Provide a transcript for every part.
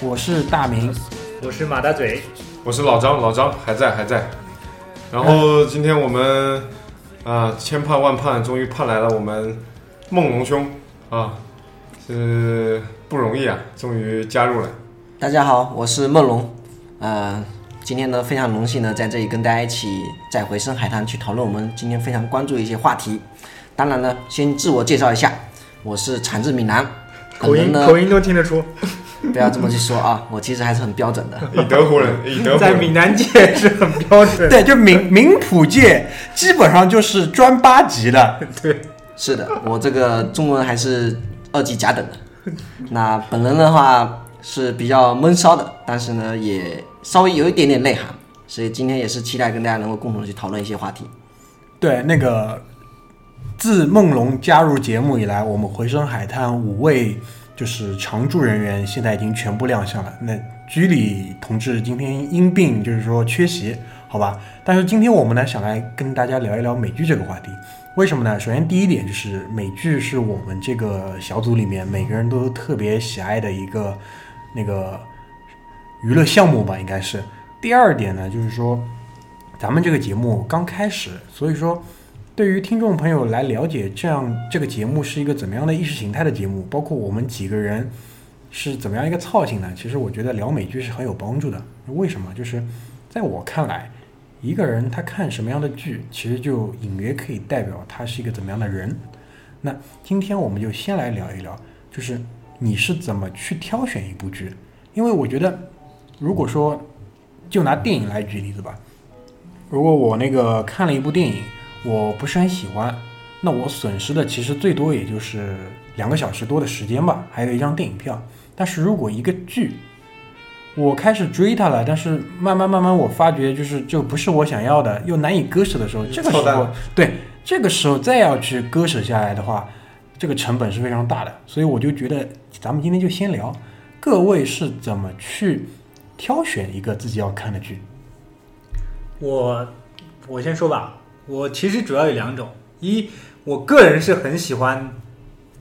我是大明，我是马大嘴，我是老张，老张还在还在。然后今天我们啊千盼万盼，终于盼来了我们梦龙兄啊，是不容易啊，终于加入了。大家好，我是梦龙，呃，今天呢非常荣幸呢在这里跟大家一起再回深海滩去讨论我们今天非常关注的一些话题。当然呢，先自我介绍一下，我是产自闽南，口音呢口音都听得出，不要这么去说啊，我其实还是很标准的。以德服人，以德服人。在闽南界是很标准。对，就闽闽普界基本上就是专八级的。对是的，我这个中文还是二级甲等的。那本人的话是比较闷骚的，但是呢也稍微有一点点内涵，所以今天也是期待跟大家能够共同去讨论一些话题。对，那个自梦龙加入节目以来，我们回声海滩五位就是常驻人员现在已经全部亮相了。那居里同志今天因病就是说缺席，好吧？但是今天我们呢想来跟大家聊一聊美剧这个话题。为什么呢？首先第一点就是美剧是我们这个小组里面每个人都特别喜爱的一个那个娱乐项目吧，应该是。第二点呢，就是说咱们这个节目刚开始，所以说对于听众朋友来了解这样这个节目是一个怎么样的意识形态的节目，包括我们几个人是怎么样一个操性呢？其实我觉得聊美剧是很有帮助的。为什么？就是在我看来，一个人他看什么样的剧，其实就隐约可以代表他是一个怎么样的人。那今天我们就先来聊一聊，就是你是怎么去挑选一部剧？因为我觉得，如果说就拿电影来举例子吧，如果我那个看了一部电影，我不是很喜欢，那我损失的其实最多也就是两个小时多的时间吧，还有一张电影票。但是如果一个剧，我开始追它了，但是慢慢慢慢我发觉就是就不是我想要的，又难以割舍的时候，这个时候对这个时候再要去割舍下来的话，这个成本是非常大的。所以我就觉得咱们今天就先聊各位是怎么去挑选一个自己要看的剧。我我先说吧，我其实主要有两种，一我个人是很喜欢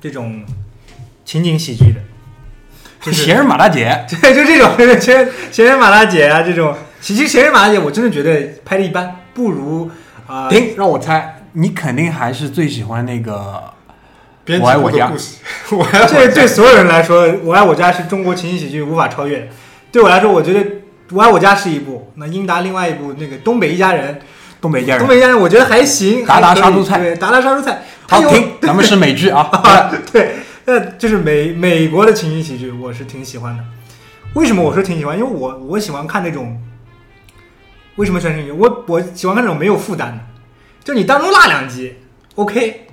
这种情景喜剧的，就是闲人马大姐，对，就这种 闲闲人马大姐啊这种，其实闲人马大姐我真的觉得拍的一般，不如啊、停，让我猜，你肯定还是最喜欢那个我爱我家 我爱我这家对所有人来说，《我爱我家》是中国情景喜剧无法超越的。对我来说，我觉得《我爱我家》是一部，那英达另外一部那个《东北一家人》，东北一家人。东北一家人我觉得还行，达达杀猪菜对，达达杀猪菜，它好，有停，咱们是美剧啊。对，那就是美美国的情景喜剧，我是挺喜欢的。为什么我说挺喜欢？因为我我喜欢看那种，为什么喜欢情景？我我喜欢看那种没有负担的，就你当中落两集，OK，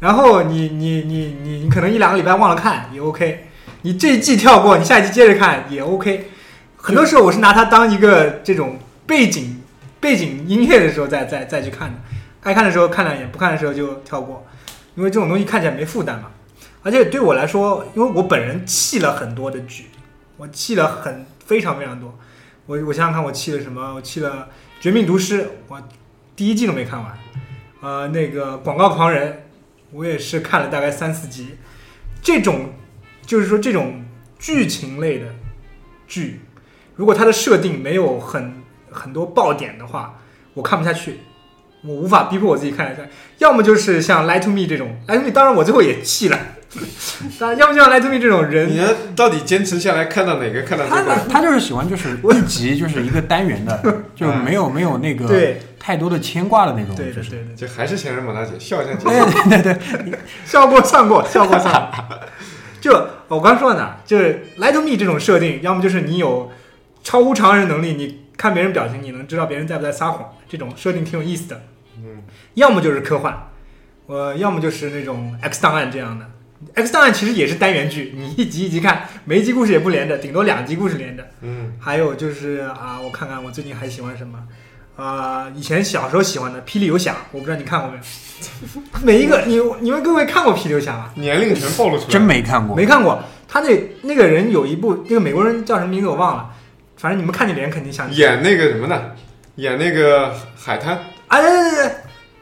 然后你你你你你可能一两个礼拜忘了看也 OK，你这一季跳过，你下一季接着看也 OK。很多时候我是拿它当一个这种背景背景音乐的时候再再再去看的，爱看的时候看两眼，不看的时候就跳过，因为这种东西看起来没负担嘛。而且对我来说，因为我本人弃了很多的剧，我弃了很非常非常多。我我想想看，我弃了什么？我弃了《绝命毒师》，我第一季都没看完。呃，那个《广告狂人》，我也是看了大概三四集。这种就是说这种剧情类的剧，如果它的设定没有很很多爆点的话，我看不下去。我无法逼迫我自己看下去，要么就是像《Lie to Me》这种，《Lie to Me》当然我最后也弃了，当然要么就像《Lie to Me》这种人你，要到底坚持下来看到哪个？看到他这个？他就是喜欢就是一集就是一个单元的，就没有没有那个对太多的牵挂的那种。对就是对对对，这还是前任马大姐，笑一下姐。对对对，笑过算过，笑过算过。就我刚说到哪儿，就是《Lie to Me》这种设定，要么就是你有超乎常人能力，你看别人表情，你能知道别人在不在撒谎，这种设定挺有意思的。嗯，要么就是科幻，呃，要么就是那种 X 档案这样的。X 档案其实也是单元剧，你一集一集看，每一集故事也不连着，顶多两集故事连着。嗯，还有就是啊，我看看我最近还喜欢什么。啊、以前小时候喜欢的《霹雳游侠》，我不知道你看过没有。每一个你你们各位看过《霹雳游侠》吗？年龄全暴露出来。真没看过。没看过。他那那个人有一部，那个美国人叫什么名字我忘了，反正你们看见脸肯定想起。演那个什么呢，演那个海滩。啊，对对对对，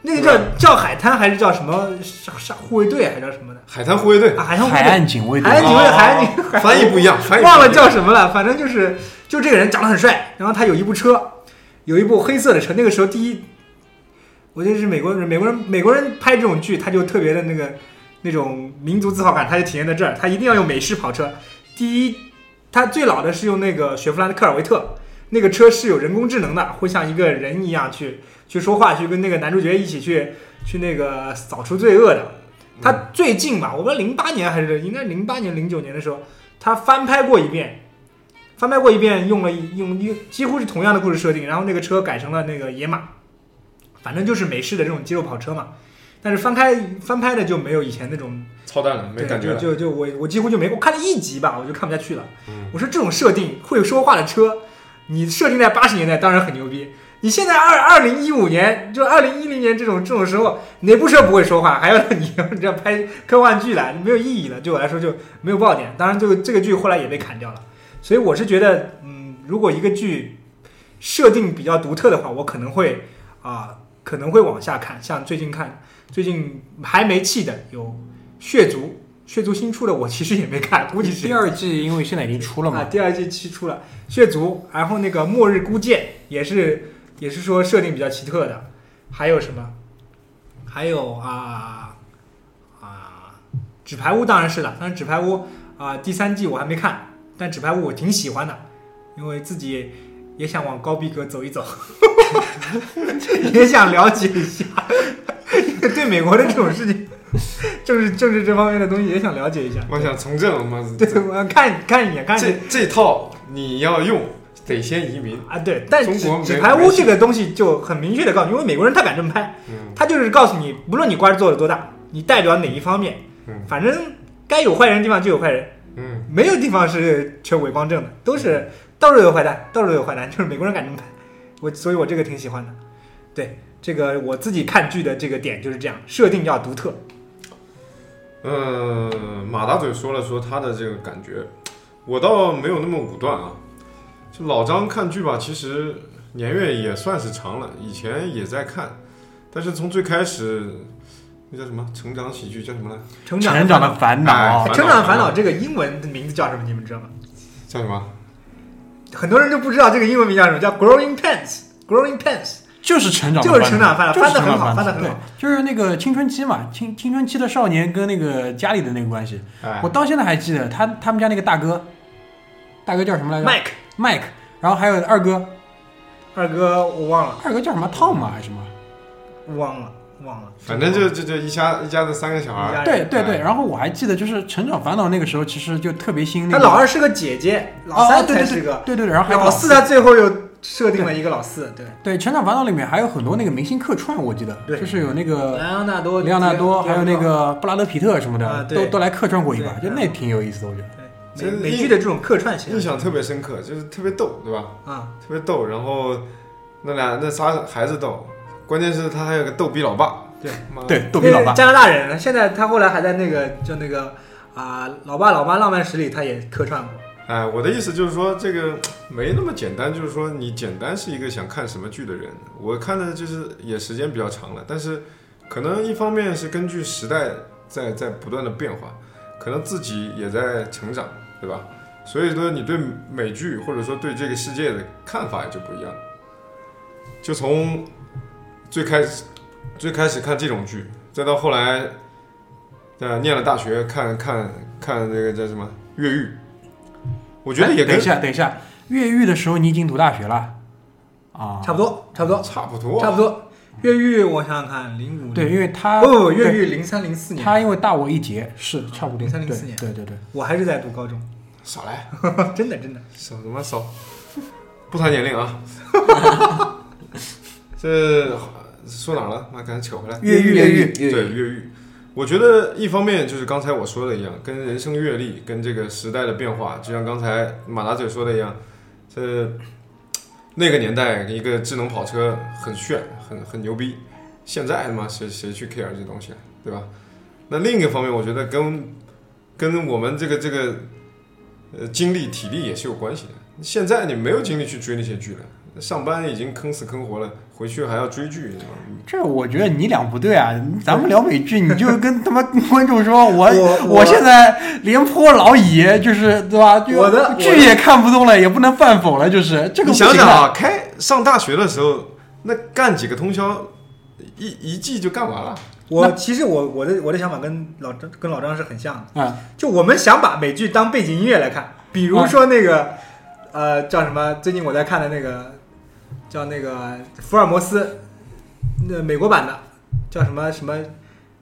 那个叫叫海滩还是叫什么杀杀护卫队还是叫什么的？海滩护卫队，啊，海滩护卫海队岸警卫队海岸警卫，队海岸警卫，翻译不一样，翻译不一样忘了叫什么了，反正就是就这个人长得很帅，然后他有一部车，有一部黑色的车。那个时候第一，我觉得是美国人，美国人美国人拍这种剧，他就特别的那个那种民族自豪感，他就体现在这儿，他一定要用美式跑车。第一，他最老的是用那个雪佛兰的科尔维特，那个车是有人工智能的，会像一个人一样去去说话，去跟那个男主角一起去去那个扫除罪恶的。他最近吧，我不知道零八年还是应该零八年零九年的时候，他翻拍过一遍，翻拍过一遍，用了用用几乎是同样的故事设定，然后那个车改成了那个野马，反正就是美式的这种肌肉跑车嘛。但是翻开翻拍的就没有以前那种操蛋了，没感觉了。就就就我我几乎就没我看了一集吧，我就看不下去了。嗯我说这种设定会说话的车，你设定在八十年代当然很牛逼。你现在二二零一五年，就二零一零年这种这种时候，哪部车不会说话？还要你这样拍科幻剧来，没有意义了。对我来说就没有爆点。当然，这个这个剧后来也被砍掉了。所以我是觉得，嗯，如果一个剧设定比较独特的话，我可能会啊、可能会往下看。像最近看最近还没弃的有《血族》，《血族》新出的我其实也没看，估计是。第二季因为现在已经出了嘛。啊，嘛，第二季期出了《血族》，然后那个《末日孤舰》也是也是说设定比较奇特的，还有什么？还有啊啊，纸牌屋当然是了，但是纸牌屋啊第三季我还没看，但纸牌屋我挺喜欢的，因为自己也想往高逼格走一走，也想了解一下，对美国的这种事情，政治政治这方面的东西也想了解一下。我想从政，妈对，我要看看一眼，看一眼。这这套你要用，得先移民。啊，对，但纸中国纸牌屋这个东西就很明确的告诉你，因为美国人他敢这么拍，嗯，他就是告诉你，不论你官做的多大，你代表哪一方面，嗯。反正该有坏人的地方就有坏人，嗯，没有地方是缺伪光正的，都是到处都有坏蛋，到处都有坏蛋，就是美国人敢这么拍，我所以我这个挺喜欢的。对，这个我自己看剧的这个点就是这样，设定要独特。呃，马大嘴说了说他的这个感觉，我倒没有那么武断啊。就老张看剧吧，其实年月也算是长了，以前也在看，但是从最开始那叫什么成长喜剧叫什么来？成长的烦恼哎，成长的烦恼这个英文的名字叫什么？你们知道吗？叫什么？很多人都不知道这个英文名叫什么，叫 Growing Pains。Growing Pains 就是成长就是成长烦恼就是翻得很好成长烦恼翻得很好对，就是那个青春期嘛，青青春期的少年跟那个家里的那个关系，哎我，到现在还记得他他们家那个大哥，大哥叫什么来着 Mike？Mike，然后还有二哥，二哥我忘了，二哥叫什么？Tom 吗？还是什么？忘了，忘了。反正就就就一家一家子三个小孩儿，对对对，哎然后我还记得就是《成长烦恼》那个时候其实就特别新，那老二是个姐姐，老哦三对对对才是个。对对对，然后还有老四他最后又设定了一个老四，对，对《成长烦恼》里面还有很多那个明星客串，我记得就是有那个莱昂纳多、莱昂纳多，还有那个布拉德皮特什么啊的，都都来客串过一把，就那挺有意思的，我觉得。对美美剧的这种客串型印象特别深刻，就是特别逗，对吧？啊，特别逗，然后那俩那仨孩子逗，关键是他还有个逗逼老爸，对，对，逗比老爸。加拿大人，现在他后来还在那个就那个啊，老爸老妈浪漫史里他也客串过。哎，我的意思就是说，这个没那么简单，就是说你简单是一个想看什么剧的人。我看的就是也时间比较长了，但是可能一方面是根据时代在在不断的变化，可能自己也在成长，对吧？所以说你对美剧或者说对这个世界的看法也就不一样。就从最开始最开始看这种剧，再到后来，呃，念了大学看看看这个叫什么越狱。我觉得也等一下，等一下，越狱的时候你已经读大学了啊？差不多，差不多，差不多，差不多。越狱，我想想看，零五对，因为他不不不，越狱零三零四年，他因为大我一截，是差不多。03 04对年对对对，我还是在读高中，少来，真的真的。少什么少，不谈年龄啊。这说哪了？妈，赶紧扯回来。越狱越狱对越狱，我觉得一方面就是刚才我说的一样，跟人生阅历、跟这个时代的变化，就像刚才马大嘴说的一样，这那个年代一个智能跑车很炫、很很牛逼，现在他妈谁谁去 care 这东西啊，对吧？那另一个方面，我觉得跟跟我们这个这个呃精力、体力也是有关系的。现在你没有精力去追那些剧了，上班已经坑死坑活了，回去还要追剧，这我觉得你俩不对啊！咱们聊美剧，你就跟他妈观众说，我我我现在廉颇老矣，就是对吧？就我的剧也看不动了，也不能犯否了，就是这个你想想啊，开上大学的时候，那干几个通宵，一一季就干完了。我其实我我的我的想法跟老张跟老张是很像的，啊，就我们想把美剧当背景音乐来看，比如说那个、呃叫什么？最近我在看的那个叫那个福尔摩斯，那美国版的叫什么什么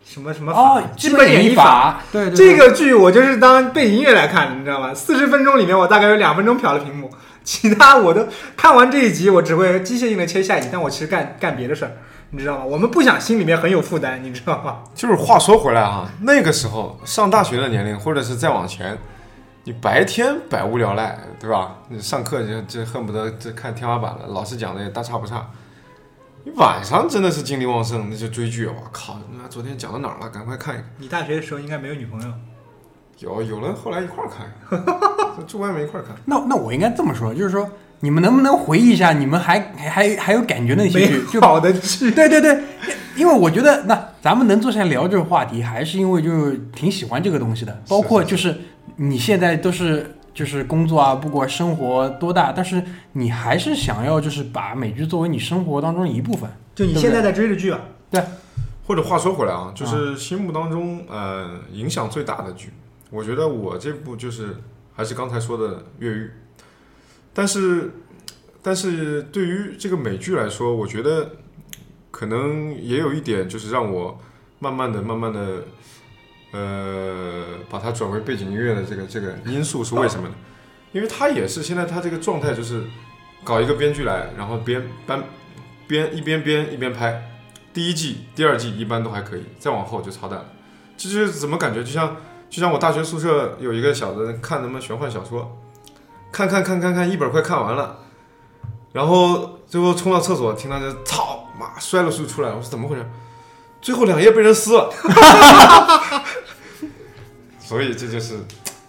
什么什么法哦，基本演绎法。法，对对，这个剧我就是当背景音乐来看的，你知道吗？四十分钟里面我大概有两分钟瞟了屏幕，其他我都看完这一集，我只会机械性的切下一集，但我其实干干别的事儿，你知道吗？我们不想心里面很有负担，你知道吗？就是话说回来啊，那个时候上大学的年龄，或者是再往前，你白天百无聊赖，对吧？你上课就就恨不得这看天花板了，老师讲的也大差不差。你晚上真的是精力旺盛，那就追剧。我靠，那昨天讲到哪儿了？赶快看一看。你大学的时候应该没有女朋友，有有了，后来一块儿看，住外面一块儿看。那那我应该这么说，就是说你们能不能回忆一下，你们还还还还有感觉那些剧？就好的剧。对对对，因为我觉得那咱们能坐下来聊这个话题，还是因为就是挺喜欢这个东西的。包括就是你现在都是就是工作啊，不管生活多大，但是你还是想要就是把美剧作为你生活当中的一部分。就你现在在追的剧啊，对。或者话说回来啊，就是心目当中呃影响最大的剧，我觉得我这部就是还是刚才说的《越狱》，但是但是对于这个美剧来说，我觉得可能也有一点就是让我慢慢的慢慢的呃把它转为背景音乐的这个这个因素是为什么呢？因为他也是现在他这个状态就是搞一个编剧来，然后编编编一边编一边拍。第一季、第二季一般都还可以，再往后就操蛋了。这就是怎么感觉，就像就像我大学宿舍有一个小子看他妈玄幻小说，看看看看看一本快看完了，然后最后冲到厕所，听他这操妈摔了书出来，我说怎么回事？最后两页被人撕了，所以这就是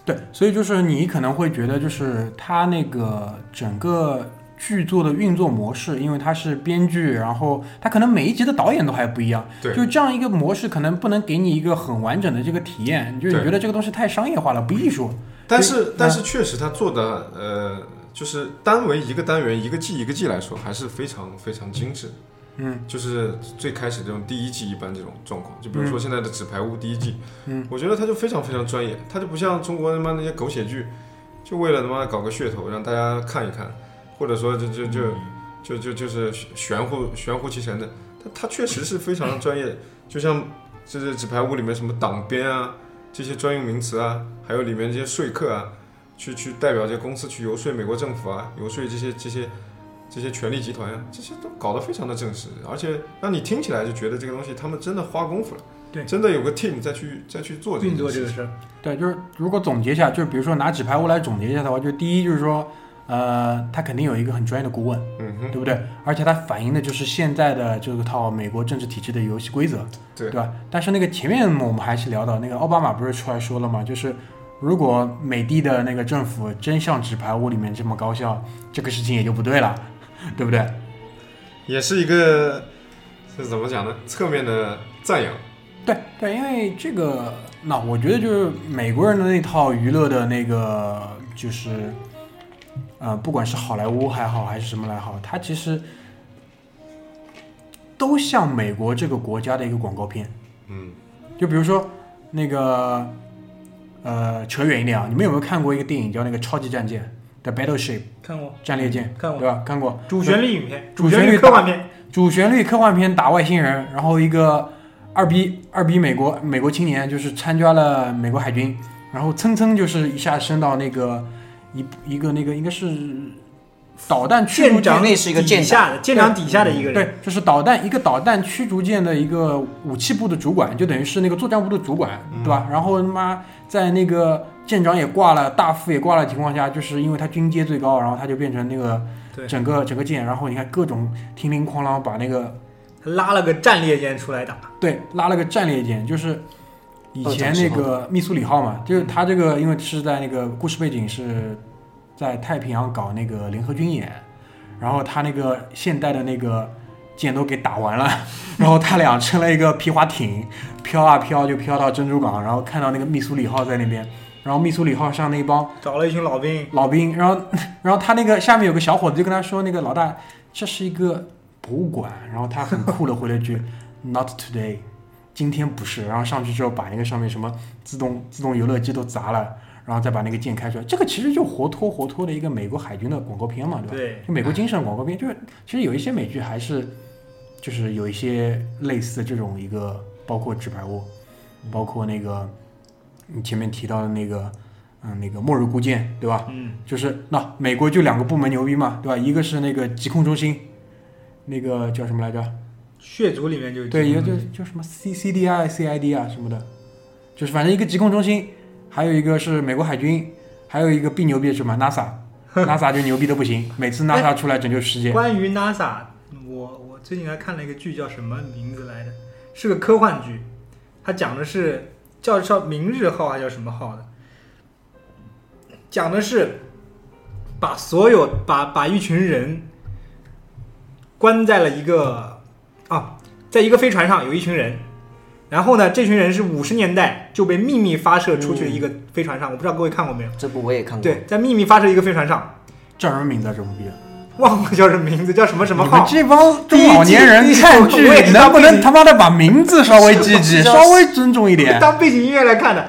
对，所以就是你可能会觉得，就是他那个整个剧作的运作模式，因为它是编剧，然后它可能每一集的导演都还不一样，对就这样一个模式，可能不能给你一个很完整的这个体验，就是你对觉得这个东西太商业化了，不艺术。但是但是确实他做的呃，就是单为一个单元一个季一个季来说，还是非常非常精致。嗯，就是最开始这种第一季一般这种状况，就比如说现在的《纸牌屋》第一季，嗯，我觉得它就非常非常专业，它就不像中国他妈那些狗血剧，就为了他妈搞个噱头让大家看一看，或者说就就就就就就是玄乎 玄乎其神的，它它确实是非常专业，就像就是《纸牌屋》里面什么党鞭啊这些专用名词啊，还有里面这些说客啊，去去代表这些公司去游说美国政府啊，游说这些这些这些权力集团啊，这些都搞得非常的正式，而且让你听起来就觉得这个东西他们真的花功夫了，对真的有个 team 再去再去做这个事，对，就是如果总结一下，就是比如说拿纸牌屋来总结一下的话，就第一就是说，呃，他肯定有一个很专业的顾问，嗯哼，对不对？而且它反映的就是现在的这个套美国政治体制的游戏规则，对吧？但是那个前面我们还是聊到那个奥巴马不是出来说了嘛？就是如果美帝的那个政府真像纸牌屋里面这么高效，这个事情也就不对了，对不对？也是一个是怎么讲呢？侧面的赞扬。对对，因为这个，那我觉得就是美国人的那套娱乐的那个，就是，呃，不管是好莱坞还好，还是什么来好，它其实都像美国这个国家的一个广告片。嗯，就比如说那个，呃，扯远一点啊，你们有没有看过一个电影叫那个《超级战舰》的 Battleship 看过。战列舰，看过。对吧？看过。主旋律影片，主旋律科幻片，主旋律科幻片打外星人，然后一个二逼二逼美国美国青年就是参加了美国海军，然后蹭蹭就是一下升到那个一一个那个应该是导弹驱逐舰舰长那是一个底舰下的舰长底下的一个人，对，就是导弹一个导弹驱逐舰的一个武器部的主管，就等于是那个作战部的主管，对吧？然后他妈在那个舰长也挂了，大副也挂了的情况下，就是因为他军阶最高，然后他就变成那个对。整个整个舰，然后你看各种叮铃哐啷把那个拉了个战列舰出来打，对，拉了个战列舰，就是以前那个密苏里号嘛，就是他这个因为是在那个故事背景是在太平洋搞那个联合军演，然后他那个现代的那个舰都给打完了，然后他俩乘了一个皮划艇，飘啊飘就飘到珍珠港，然后看到那个密苏里号在那边，然后密苏里号上那帮找了一群老兵，老兵，然后 然后他那个下面有个小伙子就跟他说，那个老大这是一个博物馆，然后他很酷的回了一句 Not today，今天不是，然后上去之后把那个上面什么自动自动游乐机都砸了。然后再把那个剑开出来，这个其实就活脱活脱的一个美国海军的广告片嘛，对吧？对，就美国精神广告片，就是其实有一些美剧还是，就是有一些类似这种一个，包括《纸牌屋》，包括那个你前面提到的那个，嗯，那个《末日孤舰》，对吧？嗯，就是那美国就两个部门牛逼嘛，对吧？一个是那个疾控中心，那个叫什么来着？血族里面就对，一个就叫什么 C C D I C I D 啊什么的，就是反正一个疾控中心。还有一个是美国海军，还有一个必牛逼什么？NASA，NASA 就牛逼的不行，每次 NASA 出来拯救世界。关于 NASA，我我最近还看了一个剧，叫什么名字来着？是个科幻剧，它讲的是叫叫明日号还叫什么号的？讲的是把所有把把一群人关在了一个啊，在一个飞船上有一群人。然后呢，这群人是五十年代就被秘密发射出去的一个飞船上，我不知道各位看过没有？这部我也看过。对，在秘密发射一个飞船上，叫什么名字啊？这部片忘了叫什么名字，叫什么什么号？这帮中老年人看剧能不能他妈的把名字稍微记记，稍微尊重一点？当背景音乐来看的。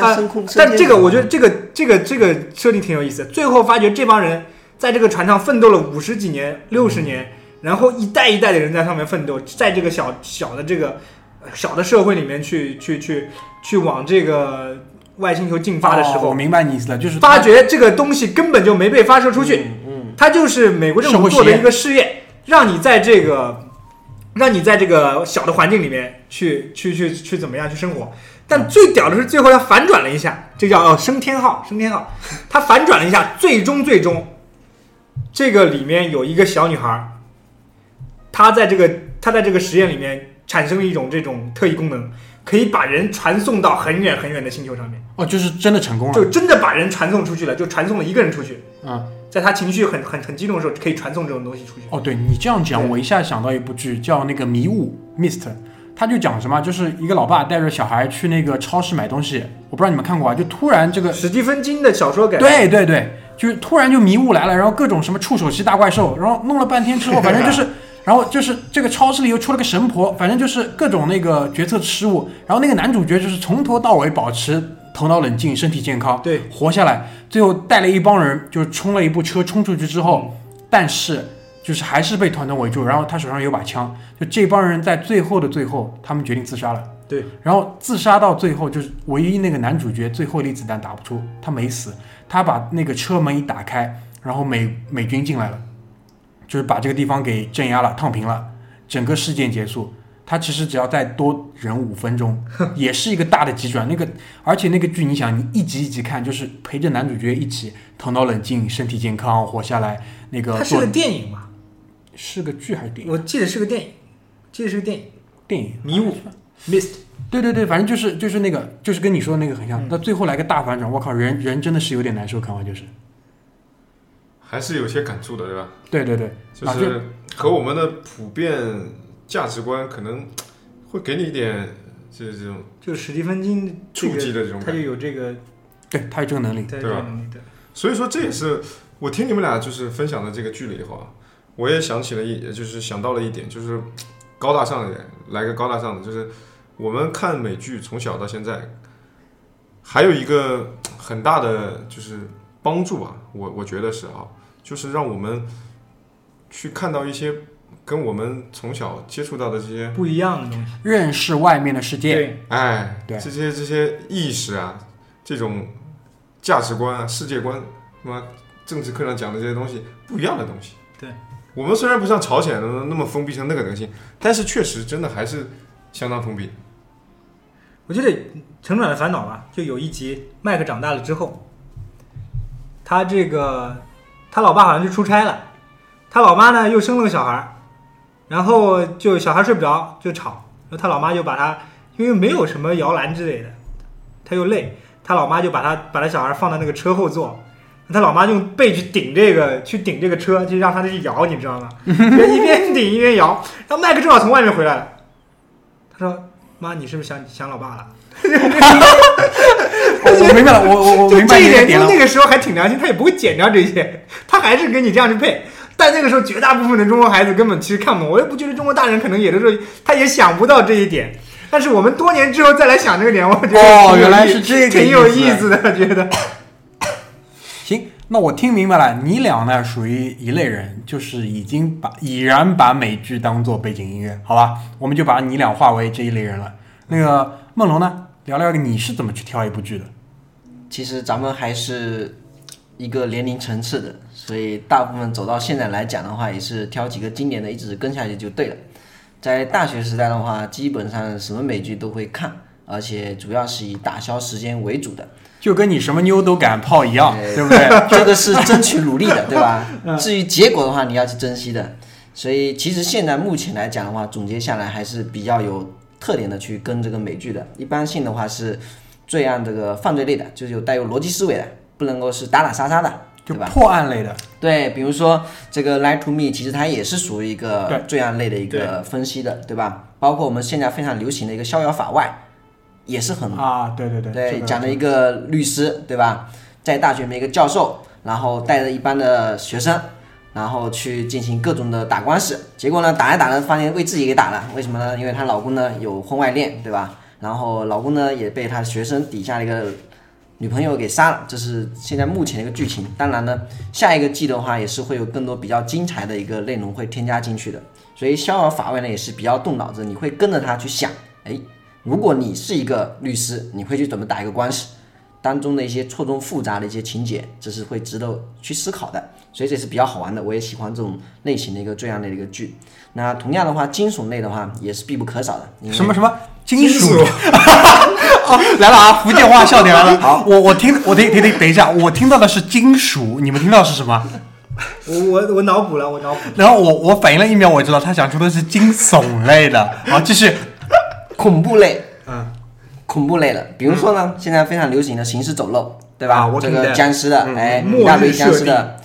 啊，但这个我觉得这个这个这个设定挺有意思。最后发觉这帮人在这个船上奋斗了五十几年、六十年，然后一代一代的人在上面奋斗，在这个小小的这个。小的社会里面去去去去往这个外星球进发的时候，我明白你意思了，就是发觉这个东西根本就没被发射出去，嗯，它就是美国政府做的一个试验，让你在这个让你在这个小的环境里面去去去去怎么样去生活。但最屌的是最后它反转了一下，这叫哦升天号，升天号，它反转了一下，最终最终这个里面有一个小女孩，她在这个她在这个实验里面。产生了一种这种特异功能，可以把人传送到很远很远的星球上面。哦，就是真的成功了，就真的把人传送出去了，就传送了一个人出去。嗯，在他情绪很很很激动的时候，可以传送这种东西出去。哦，对你这样讲，我一下想到一部剧叫那个《迷雾》（Mist），他就讲什么，就是一个老爸带着小孩去那个超市买东西，我不知道你们看过啊，就突然这个史蒂芬金的小说改对对对，就是突然就迷雾来了，然后各种什么触手系大怪兽，然后弄了半天之后，反正就是。然后就是这个超市里又出了个神婆，反正就是各种那个决策失误。然后那个男主角就是从头到尾保持头脑冷静、身体健康，对，活下来。最后带了一帮人，就是冲了一部车冲出去之后，但是就是还是被团团围住。然后他手上有把枪，就这帮人在最后的最后，他们决定自杀了。对，然后自杀到最后，就是唯一那个男主角最后一粒子弹打不出，他没死，他把那个车门一打开，然后美美军进来了。就是把这个地方给镇压了、烫平了，整个事件结束。他其实只要再多忍五分钟，也是一个大的急转。那个，而且那个剧，你想，你一集一集看，就是陪着男主角一起头脑冷静、身体健康活下来。那个，它是个电影嘛？是个剧还是电影？我记得是个电影，记得是个电影。电影迷雾，Mist。对对对，反正就是就是那个，就是跟你说的那个很像。那最后来个大反转，我靠，人人真的是有点难受，看完就是。还是有些感触的，对吧？对对对，就是和我们的普遍价值观可能会给你一点，就是这种，就是史蒂芬金触及的这种，他就有这个，对他有这个能力，对吧？所以说这也是我听你们俩就是分享的这个剧了以后啊，我也想起了一，就是想到了一点，就是高大上一点，来个高大上的，就是我们看美剧从小到现在，还有一个很大的就是帮助吧，我我觉得是啊。就是让我们去看到一些跟我们从小接触到的这些不一样的东西，认识外面的世界。对，哎，对，这些这些意识啊，这种价值观啊、世界观，什么政治课上讲的这些东西，不一样的东西。对，我们虽然不像朝鲜那么封闭成那个德行，但是确实真的还是相当封闭。我觉得《成长的烦恼》吧，就有一集麦克长大了之后，他这个。他老爸好像去出差了，他老妈呢又生了个小孩然后就小孩睡不着就吵，然后他老妈就把他，因为没有什么摇篮之类的，他又累，他老妈就把他把他小孩放到那个车后座，他老妈用背去顶这个，去顶这个车，就让他去摇，你知道吗？一边顶一边摇。然后麦克正好从外面回来了，他说：“妈，你是不是想想老爸了？” 我我明白了，我我我就明白这一点，就。那个时候还挺良心，他也不会剪掉这些，他还是跟你这样去配。但那个时候，绝大部分的中国孩子根本其实看不懂。我也不觉得中国大人可能有的时候他也想不到这一点。但是我们多年之后再来想这个点，我觉得哦原来是这个挺有意思意思的，觉得。行，那我听明白了，你俩呢属于一类人，就是已经把已然把美剧当做背景音乐，好吧？我们就把你俩划为这一类人了。那个梦龙呢，聊聊你是怎么去挑一部剧的？其实咱们还是一个年龄层次的，所以大部分走到现在来讲的话，也是挑几个经典的，一直跟下去就对了。在大学时代的话，基本上什么美剧都会看，而且主要是以打消时间为主的。就跟你什么妞都敢泡一样，对对不对？这个是争取努力的，对吧？至于结果的话，你要去珍惜的。所以其实现在目前来讲的话，总结下来还是比较有特点的去跟这个美剧的。一般性的话是最按这个犯罪类的，就是有带有逻辑思维的，不能够是打打杀杀的，就对吧？破案类的，对，比如说这个《Lie to Me》，其实它也是属于一个罪案类的一个分析的，对吧？包括我们现在非常流行的一个《逍遥法外》，也是很啊，对对对，对，讲了一个律师，对吧？在大学里面一个教授，然后带着一班的学生，然后去进行各种的打官司。结果呢，打着打着发现为自己给打了，为什么呢？因为她老公呢有婚外恋，对吧？然后老公呢也被她学生底下的一个女朋友给杀了，这是现在目前的一个剧情。当然呢，下一个季的话也是会有更多比较精彩的一个内容会添加进去的。所以逍遥法外呢也是比较动脑子，你会跟着他去想，哎，如果你是一个律师，你会去怎么打一个官司？当中的一些错综复杂的一些情节，这是会值得去思考的，所以这是比较好玩的。我也喜欢这种类型的一个罪案类的一个剧。那同样的话，惊悚类的话也是必不可少的。什么什么金属 哦，来了啊！福建话笑点来了。好，我我听我听听听，等一下，我听到的是金属，你们听到的是什么？我我我脑补了，我脑补。然后我我反应了一秒，我知道他想说的是惊悚类的。好，继续。恐怖类，嗯，恐怖类的，比如说呢，现在非常流行的行尸走肉，对吧？啊我这个僵尸的，哎，末日一大堆僵尸的。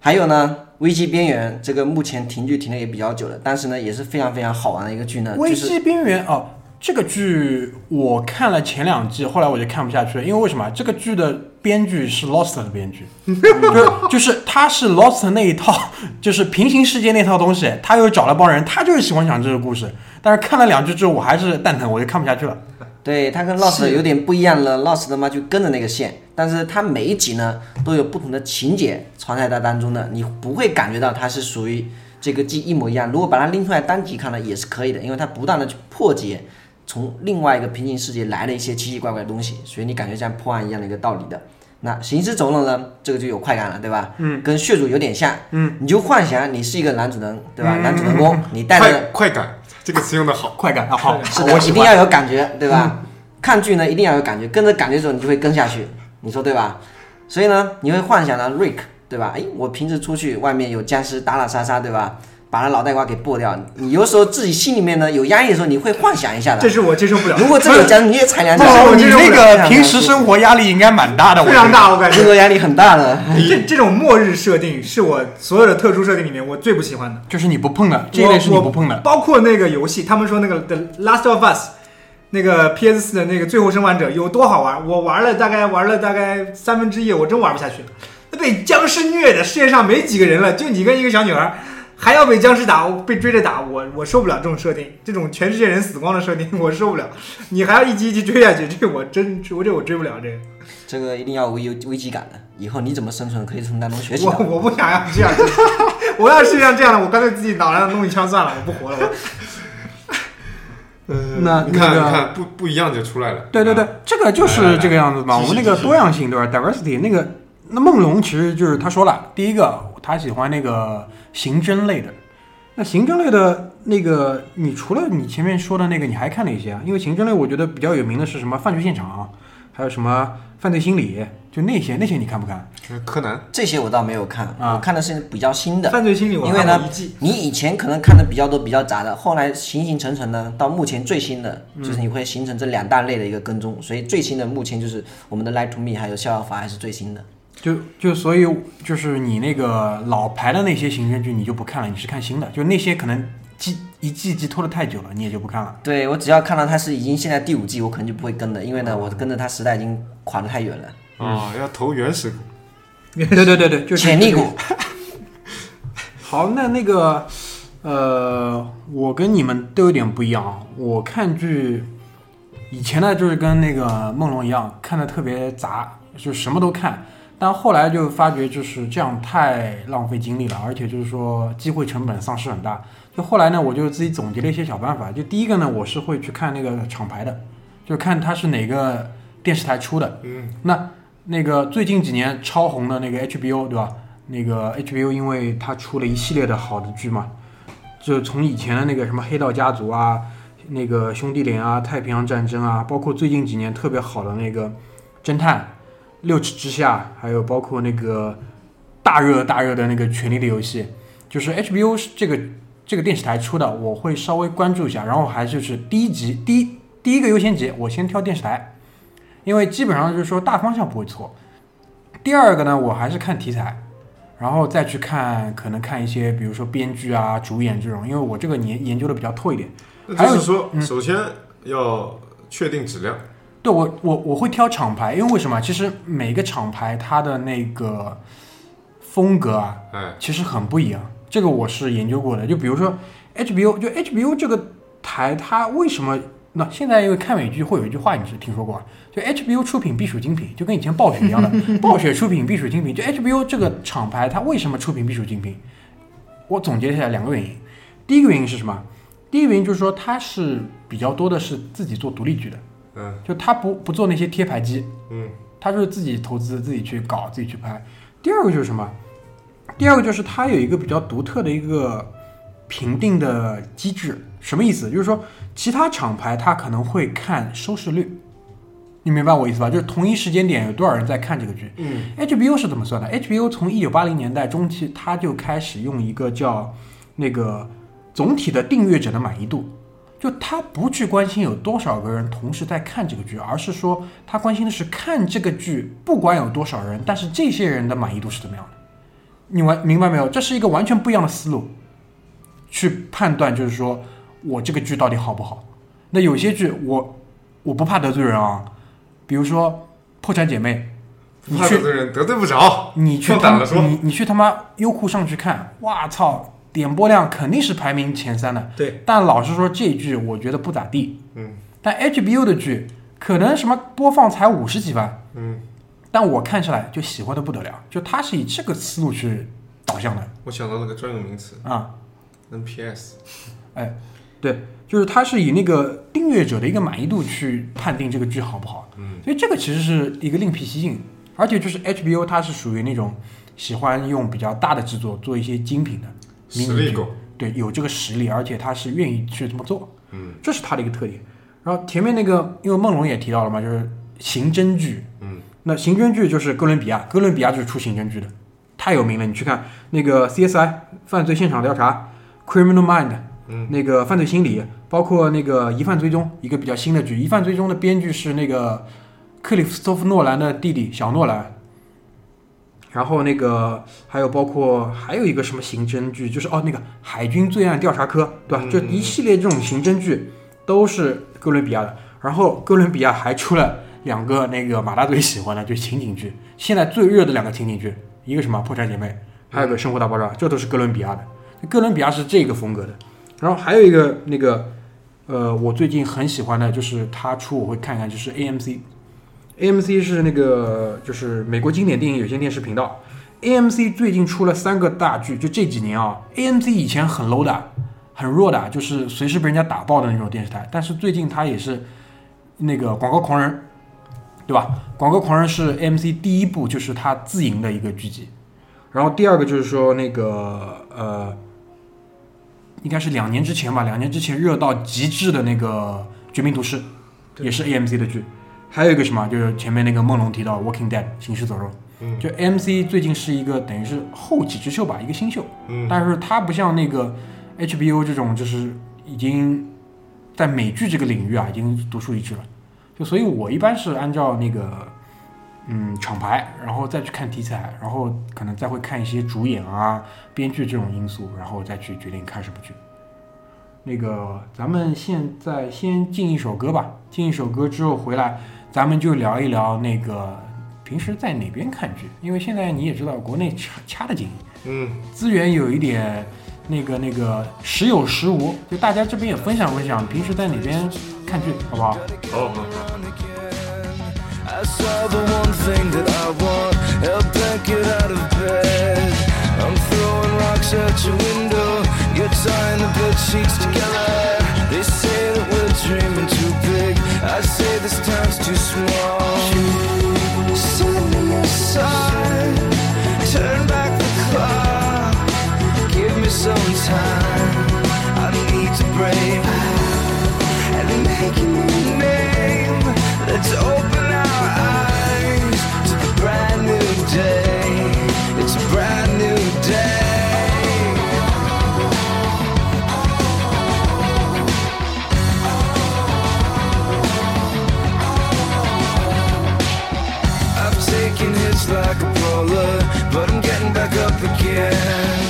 还有呢，危机边缘这个目前停剧停的也比较久了，但是呢也是非常非常好玩的一个剧呢，危机边缘哦，这个剧我看了前两季，后来我就看不下去了，因为为什么？这个剧的编剧是 Lost 的编剧，就 就是他是 Lost 那一套，就是平行世界那套东西，他又找了帮人，他就是喜欢讲这个故事。但是看了两句之后，我还是蛋疼，我就看不下去了。对，他跟 Lost 有点不一样了，Lost 的嘛就跟着那个线，但是他每一集呢都有不同的情节穿在它当中的，你不会感觉到它是属于这个季一模一样。如果把它拎出来单集看呢，也是可以的，因为它不断的去破解从另外一个平行世界来了一些奇奇怪怪的东西，所以你感觉像破案一样的一个道理的。那行尸走肉呢，这个就有快感了，对吧？嗯，跟血主有点像，嗯，你就幻想你是一个男主人，对吧？男主人公，你带着快快感这个词用的好，快感 啊，好，是的，我。一定要有感觉，对吧？看剧呢，一定要有感觉，跟着感觉走，你就会跟下去，你说对吧？所以呢，你会幻想到 Rick，对吧？哎，我平时出去外面有僵尸打打杀杀，对吧？把那脑袋瓜给剥掉。你有时候自己心里面呢有压抑的时候，你会幻想一下的。这是我接受不了，如果这个僵尸你也踩两脚，不，你我接受不那了个平时生活压力应该蛮大的。非常大，我感觉。工作压力很大的。这这种末日设定是我所有的特殊设定里面我最不喜欢的。就是你不碰的，这一类是你不碰的。包括那个游戏，他们说那个《The Last of Us》，那个 PS 四的那个《最后生还者》有多好玩？我玩了大概玩了大概三分之一，我真玩不下去了。那被僵尸虐的，世界上没几个人了，就你跟一个小女孩，还要被僵尸打，被追着打，我我受不了这种设定，这种全世界人死光的设定，我受不了。你还要一集一集追下去，这我真我这我追不了这个。这个一定要有危危机感的，以后你怎么生存可以从当中学习。我我不想要这样，我要是像这样的，我干脆自己脑袋上弄一枪算了，我不活了。我 那你看那个你看不不一样就出来了。对对对啊，，这个就是这个样子嘛。我们那个多样性对吧？diversity 那个，那梦龙其实就是他说了，第一个他喜欢那个刑侦类的。那刑侦类的那个，你除了你前面说的那个，你还看哪些啊？因为刑侦类我觉得比较有名的是什么犯罪现场，还有什么犯罪心理，就那些那些你看不看？就是柯南，这些我倒没有看，啊我看的是比较新的。犯罪心理我因为呢你以前可能看的比较多、比较杂的，后来形形成成呢，到目前最新的就是你会形成这两大类的一个跟踪，所以最新的目前就是我们的《Lie to Me》还有《逍遥法》还是最新的。就就所以就是你那个老牌的那些刑侦剧你就不看了，你是看新的，就那些可能季一季一季拖得太久了，你也就不看了。对我只要看到它是已经现在第五季，我可能就不会跟了，因为呢，我跟着它时代已经垮得太远了。啊，要投原始股。对对对对，就是潜力股。好，那那个呃，我跟你们都有点不一样啊。我看剧以前呢，就是跟那个梦龙一样，看的特别杂，就什么都看。但后来就发觉就是这样太浪费精力了，而且就是说机会成本丧失很大。就后来呢，我就自己总结了一些小办法。就第一个呢，我是会去看那个厂牌的，就看它是哪个电视台出的。嗯，那那个最近几年超红的那个 HBO，对吧？那个 HBO 因为它出了一系列的好的剧嘛，就从以前的那个什么《黑道家族》啊，那个兄弟连啊，《太平洋战争》啊，包括最近几年特别好的那个侦探《六尺之下》，还有包括那个大热大热的那个《权力的游戏》，就是 HBO 是这个这个电视台出的，我会稍微关注一下，然后还就是第一集第一第一个优先级，我先挑电视台，因为基本上就是说大方向不会错。第二个呢，我还是看题材。然后再去看，可能看一些，比如说编剧啊、主演这种，因为我这个研研究的比较透一点。还有就是说，首先要确定质量。对我，我我会挑厂牌，因为为什么？其实每个厂牌它的那个风格啊，嗯，其实很不一样。这个我是研究过的。就比如说 HBO，就 HBO 这个台，它为什么？那现在因为看美剧会有一句话，你是听说过啊？就 HBO 出品必属精品，就跟以前暴雪一样的，暴雪出品必属精品。就 HBO 这个厂牌，它为什么出品必属精品？我总结下来两个原因。第一个原因是什么？第一个原因就是说它是比较多的是自己做独立剧的，嗯就他不不做那些贴牌机，嗯，他就是自己投资、自己去搞、自己去拍。第二个就是什么？第二个就是它有一个比较独特的一个评定的机制，什么意思？就是说其他厂牌它可能会看收视率，你明白我意思吧？就是同一时间点有多少人在看这个剧。嗯，HBO 是怎么算的？HBO 从一九八零年代中期，它就开始用一个叫那个总体的订阅者的满意度，就他不去关心有多少个人同时在看这个剧，而是说他关心的是看这个剧，不管有多少人，但是这些人的满意度是怎么样的。你完明白没有？这是一个完全不一样的思路，去判断就是说我这个剧到底好不好。那有些剧我我不怕得罪人啊，比如说《破产姐妹》，你去得罪人得罪不着，你去你你去他妈优酷上去看，哇操，点播量肯定是排名前三的。对，但老实说，这剧我觉得不咋地。嗯但 HBO 的剧可能什么播放才五十几万，嗯，但我看下来就喜欢的不得了，就它是以这个思路去导向的我想到了个专用名词啊。，NPS。哎对，就是它是以那个订阅者的一个满意度去判定这个剧好不好。嗯，所以这个其实是一个另辟蹊径，而且就是 HBO 它是属于那种喜欢用比较大的制作做一些精品的实力够。对，有这个实力，而且他是愿意去这么做，嗯这是他的一个特点。然后前面那个，因为梦龙也提到了嘛，就是刑侦剧。嗯，那刑侦剧就是哥伦比亚，哥伦比亚就是出刑侦剧的，太有名了。你去看那个 CSI 犯罪现场调查，Criminal Mind，嗯，那个犯罪心理，包括那个疑犯追踪，一个比较新的剧。疑犯追踪的编剧是那个克里斯托弗诺兰的弟弟小诺兰。然后那个还有包括还有一个什么刑侦剧，就是哦那个海军罪案调查科，对吧？嗯就一系列这种刑侦剧都是哥伦比亚的。然后哥伦比亚还出了两个那个马大嘴喜欢的，就是情景剧。现在最热的两个情景剧，一个什么《破产姐妹》，还有个《生活大爆炸》，这都是哥伦比亚的。哥伦比亚是这个风格的。然后还有一个那个呃，我最近很喜欢的就是他出我会看看，就是 AMC。AMC 是那个就是美国经典电影有线电视频道。AMC 最近出了三个大剧，就这几年啊，AMC 以前很 low 的，很弱的，就是随时被人家打爆的那种电视台。但是最近它也是那个《广告狂人》，对吧？《广告狂人》是 AMC 第一部，就是它自营的一个剧集。然后第二个就是说那个呃，应该是两年之前吧，两年之前热到极致的那个《绝命毒师》，也是 AMC 的剧。还有一个什么，就是前面那个梦龙提到《Walking Dead》行尸走肉，嗯就 AMC 最近是一个等于是后起之秀吧，一个新秀。嗯但是它不像那个 HBO 这种，就是已经在美剧这个领域啊，已经独树一帜了。就所以，我一般是按照那个嗯厂牌，然后再去看题材，然后可能再会看一些主演啊、编剧这种因素，然后再去决定看什么剧。那个，咱们现在先进一首歌吧，进一首歌之后回来，咱们就聊一聊那个平时在哪边看剧，因为现在你也知道，国内掐掐得紧，嗯，资源有一点那个那个时有时无，就大家这边也分享分享，平时在哪边看剧，好不好？好好好。I saw the one thing that I want. Help that get out of bed. I'm throwing rocks at your window. You're tying the bed sheets together. They say that we're dreaming too big. I say this town's too small. Send me a sign. Turn back the clock. Give me some time. I need to break and make a new name. Let's open our eyes to the brand new day. I've hits like a brawler, but I'm getting back up again.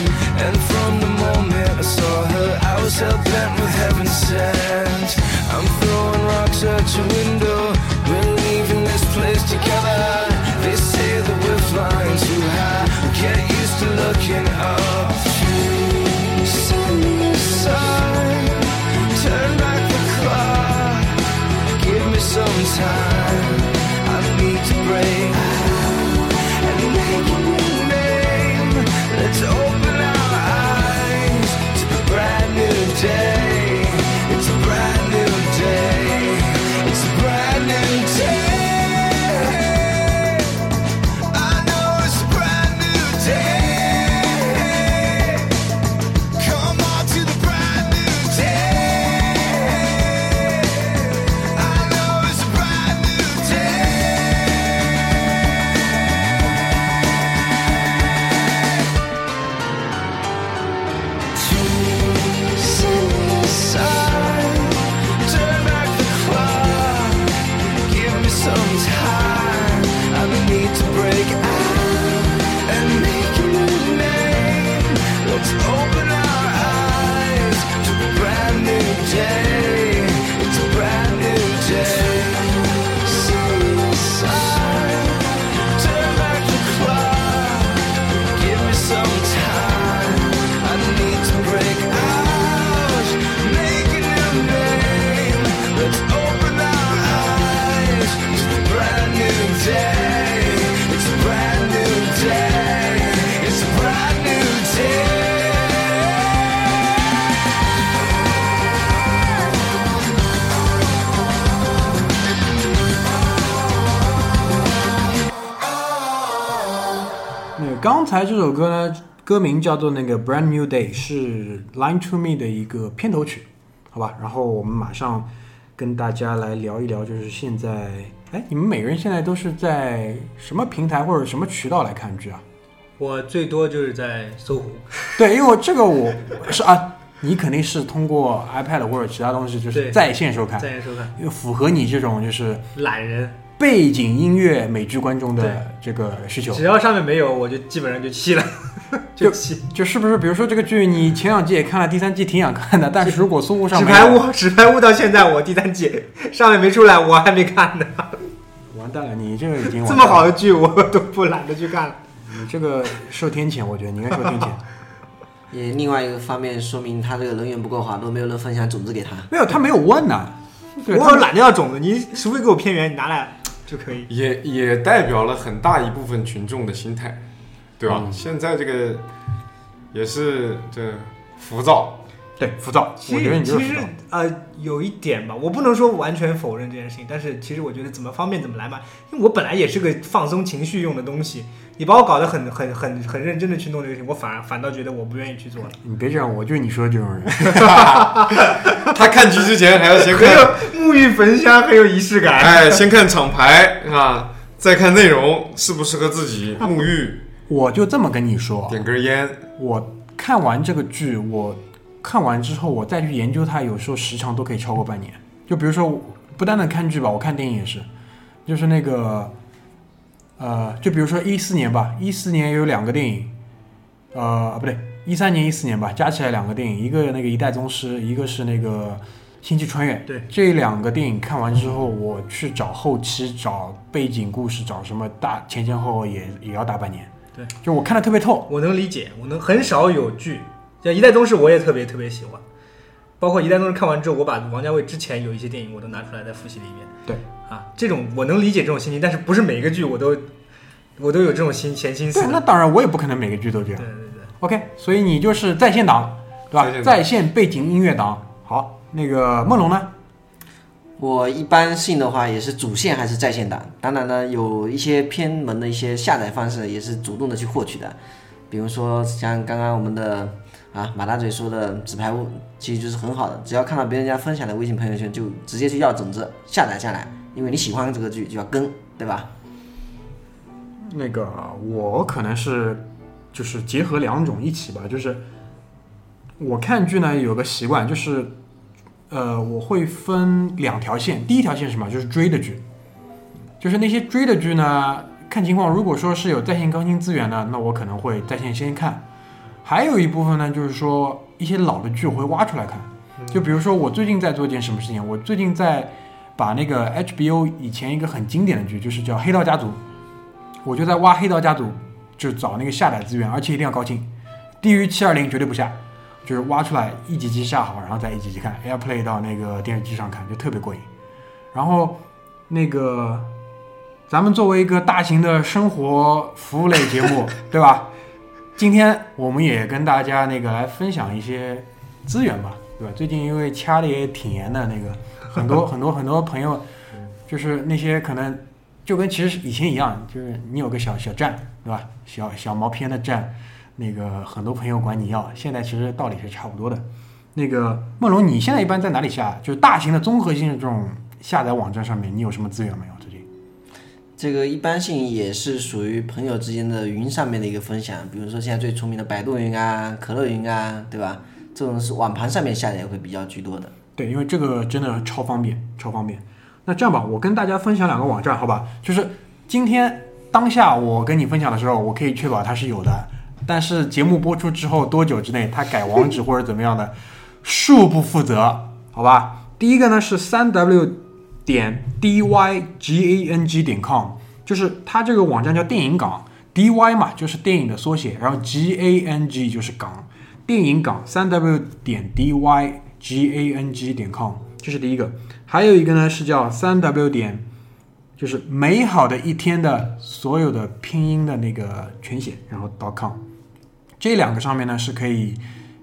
And from the moment I saw her, I was hell bent with heaven sent. I'm throwing rocks at your window, we're leaving this place together. They say that we're flying too high, get used to looking up. A sign, turn back the clock, give me some time. I need to break 才这首歌呢，歌名叫做那个《Brand New Day》，是《Line to Me》的一个片头曲，好吧？然后我们马上跟大家来聊一聊，就是现在，哎，你们每个人现在都是在什么平台或者什么渠道来看剧啊？我最多就是在搜狐，对，因为我这个我是啊，你肯定是通过 iPad 或者其他东西，就是在线收看，在线收看，因为符合你这种就是懒人，背景音乐美剧观众的这个需求只。要上面没有，我就基本上就弃了，就弃。就是不是，比如说这个剧，你前两季也看了，第三季挺想看的，但是如果搜狐上纸牌屋，纸牌屋到现在我第三季 上面没出来，我还没看呢。完蛋了，你这个已经这么好的剧我都不懒得去看了。你这个受天谴，我觉得你应该受天谴。也另外一个方面说明他这个人缘不够好，都没有人分享种子给他。没有，他没有问呐、对，我他懒得要种子，你除非给我片源，你拿来就可以。也也代表了很大一部分群众的心态，对吧？嗯现在这个也是这浮躁，对浮躁，其我觉得实其实你就是浮躁。呃有一点吧，我不能说完全否认这件事情，但是其实我觉得怎么方便怎么来嘛，因为我本来也是个放松情绪用的东西，你把我搞得很很很很认真的去弄这个事情，我反而反倒觉得我不愿意去做了。你别这样，我就是你说的这种人。他看剧之前还要先很看，有沐浴焚香，很有仪式感。哎，先看厂牌啊，再看内容适不适合自己，沐浴，我就这么跟你说，点根烟，我看完这个剧，我看完之后，我再去研究它，有时候时长都可以超过半年。就比如说，不单单看剧吧，我看电影也是，就是那个呃，就比如说一四年吧，一四年有两个电影，呃，不对，一三年、一四年吧，加起来两个电影，一个那个《一代宗师》，一个是那个《星际穿越》。对这两个电影看完之后，我去找后期、找背景故事、找什么大前前后后也也要大半年。对，就我看的特别透。我能理解，我能很少有剧，像《一代宗师》我也特别特别喜欢，包括《一代宗师》看完之后，我把王家卫之前有一些电影我都拿出来再复习了一遍。对，啊，这种我能理解这种心情，但是不是每个剧我都我都有这种心闲心思对，那当然我也不可能每个剧都这样。对对对，OK，所以你就是在线党，对吧？在线党在线背景音乐党。好，那个梦龙呢？我一般性的话也是主线还是在线党，当然呢，有一些偏门的一些下载方式也是主动的去获取的，比如说像刚刚我们的啊马大嘴说的纸牌屋，其实就是很好的，只要看到别人家分享的微信朋友圈，就直接去要种子下载下来，因为你喜欢这个剧就要跟，对吧？那个我可能是就是结合两种一起吧，就是我看剧呢有个习惯，就是呃我会分两条线，第一条线是什么？就是追的剧，就是那些追的剧呢，看情况，如果说是有在线更新资源的，那我可能会在线先看，还有一部分呢，就是说一些老的剧我会挖出来看，就比如说我最近在做一件什么事情，我最近在把那个 HBO 以前一个很经典的剧，就是叫《黑道家族》。我就在挖《黑道家族》，就是找那个下载资源，而且一定要高清，低于七二零绝对不下，就是挖出来一集集下好，然后再一集集看，AirPlay 到那个电视机上看，就特别过瘾。然后那个咱们作为一个大型的生活服务类节目，对吧？今天我们也跟大家那个来分享一些资源吧，对吧？最近因为掐的也挺严的，那个很多 很多很多朋友，就是那些可能就跟其实以前一样，就是你有个小小站，对吧？小小毛片的站，那个很多朋友管你要，现在其实道理是差不多的。那个梦龙，你现在一般在哪里下？就是大型的综合性的这种下载网站上面，你有什么资源没有？这个一般性也是属于朋友之间的云上面的一个分享，比如说现在最出名的百度云啊、可乐云啊，对吧？这种是网盘上面下载会比较居多的。对，因为这个真的超方便，超方便。那这样吧，我跟大家分享两个网站，好吧？就是今天当下我跟你分享的时候，我可以确保它是有的，但是节目播出之后多久之内它改网址或者怎么样的，恕不负责，好吧？第一个呢是三 w 点 d y g a n g 点 com，就是它这个网站叫电影港，d y 嘛就是电影的缩写，然后 g a n g 就是港，电影港三 w 点 d y g a n g 点 com，这是第一个。还有一个呢是叫三 w 点，就是美好的一天的所有的拼音的那个全写，然后 dot .com，这两个上面呢是可以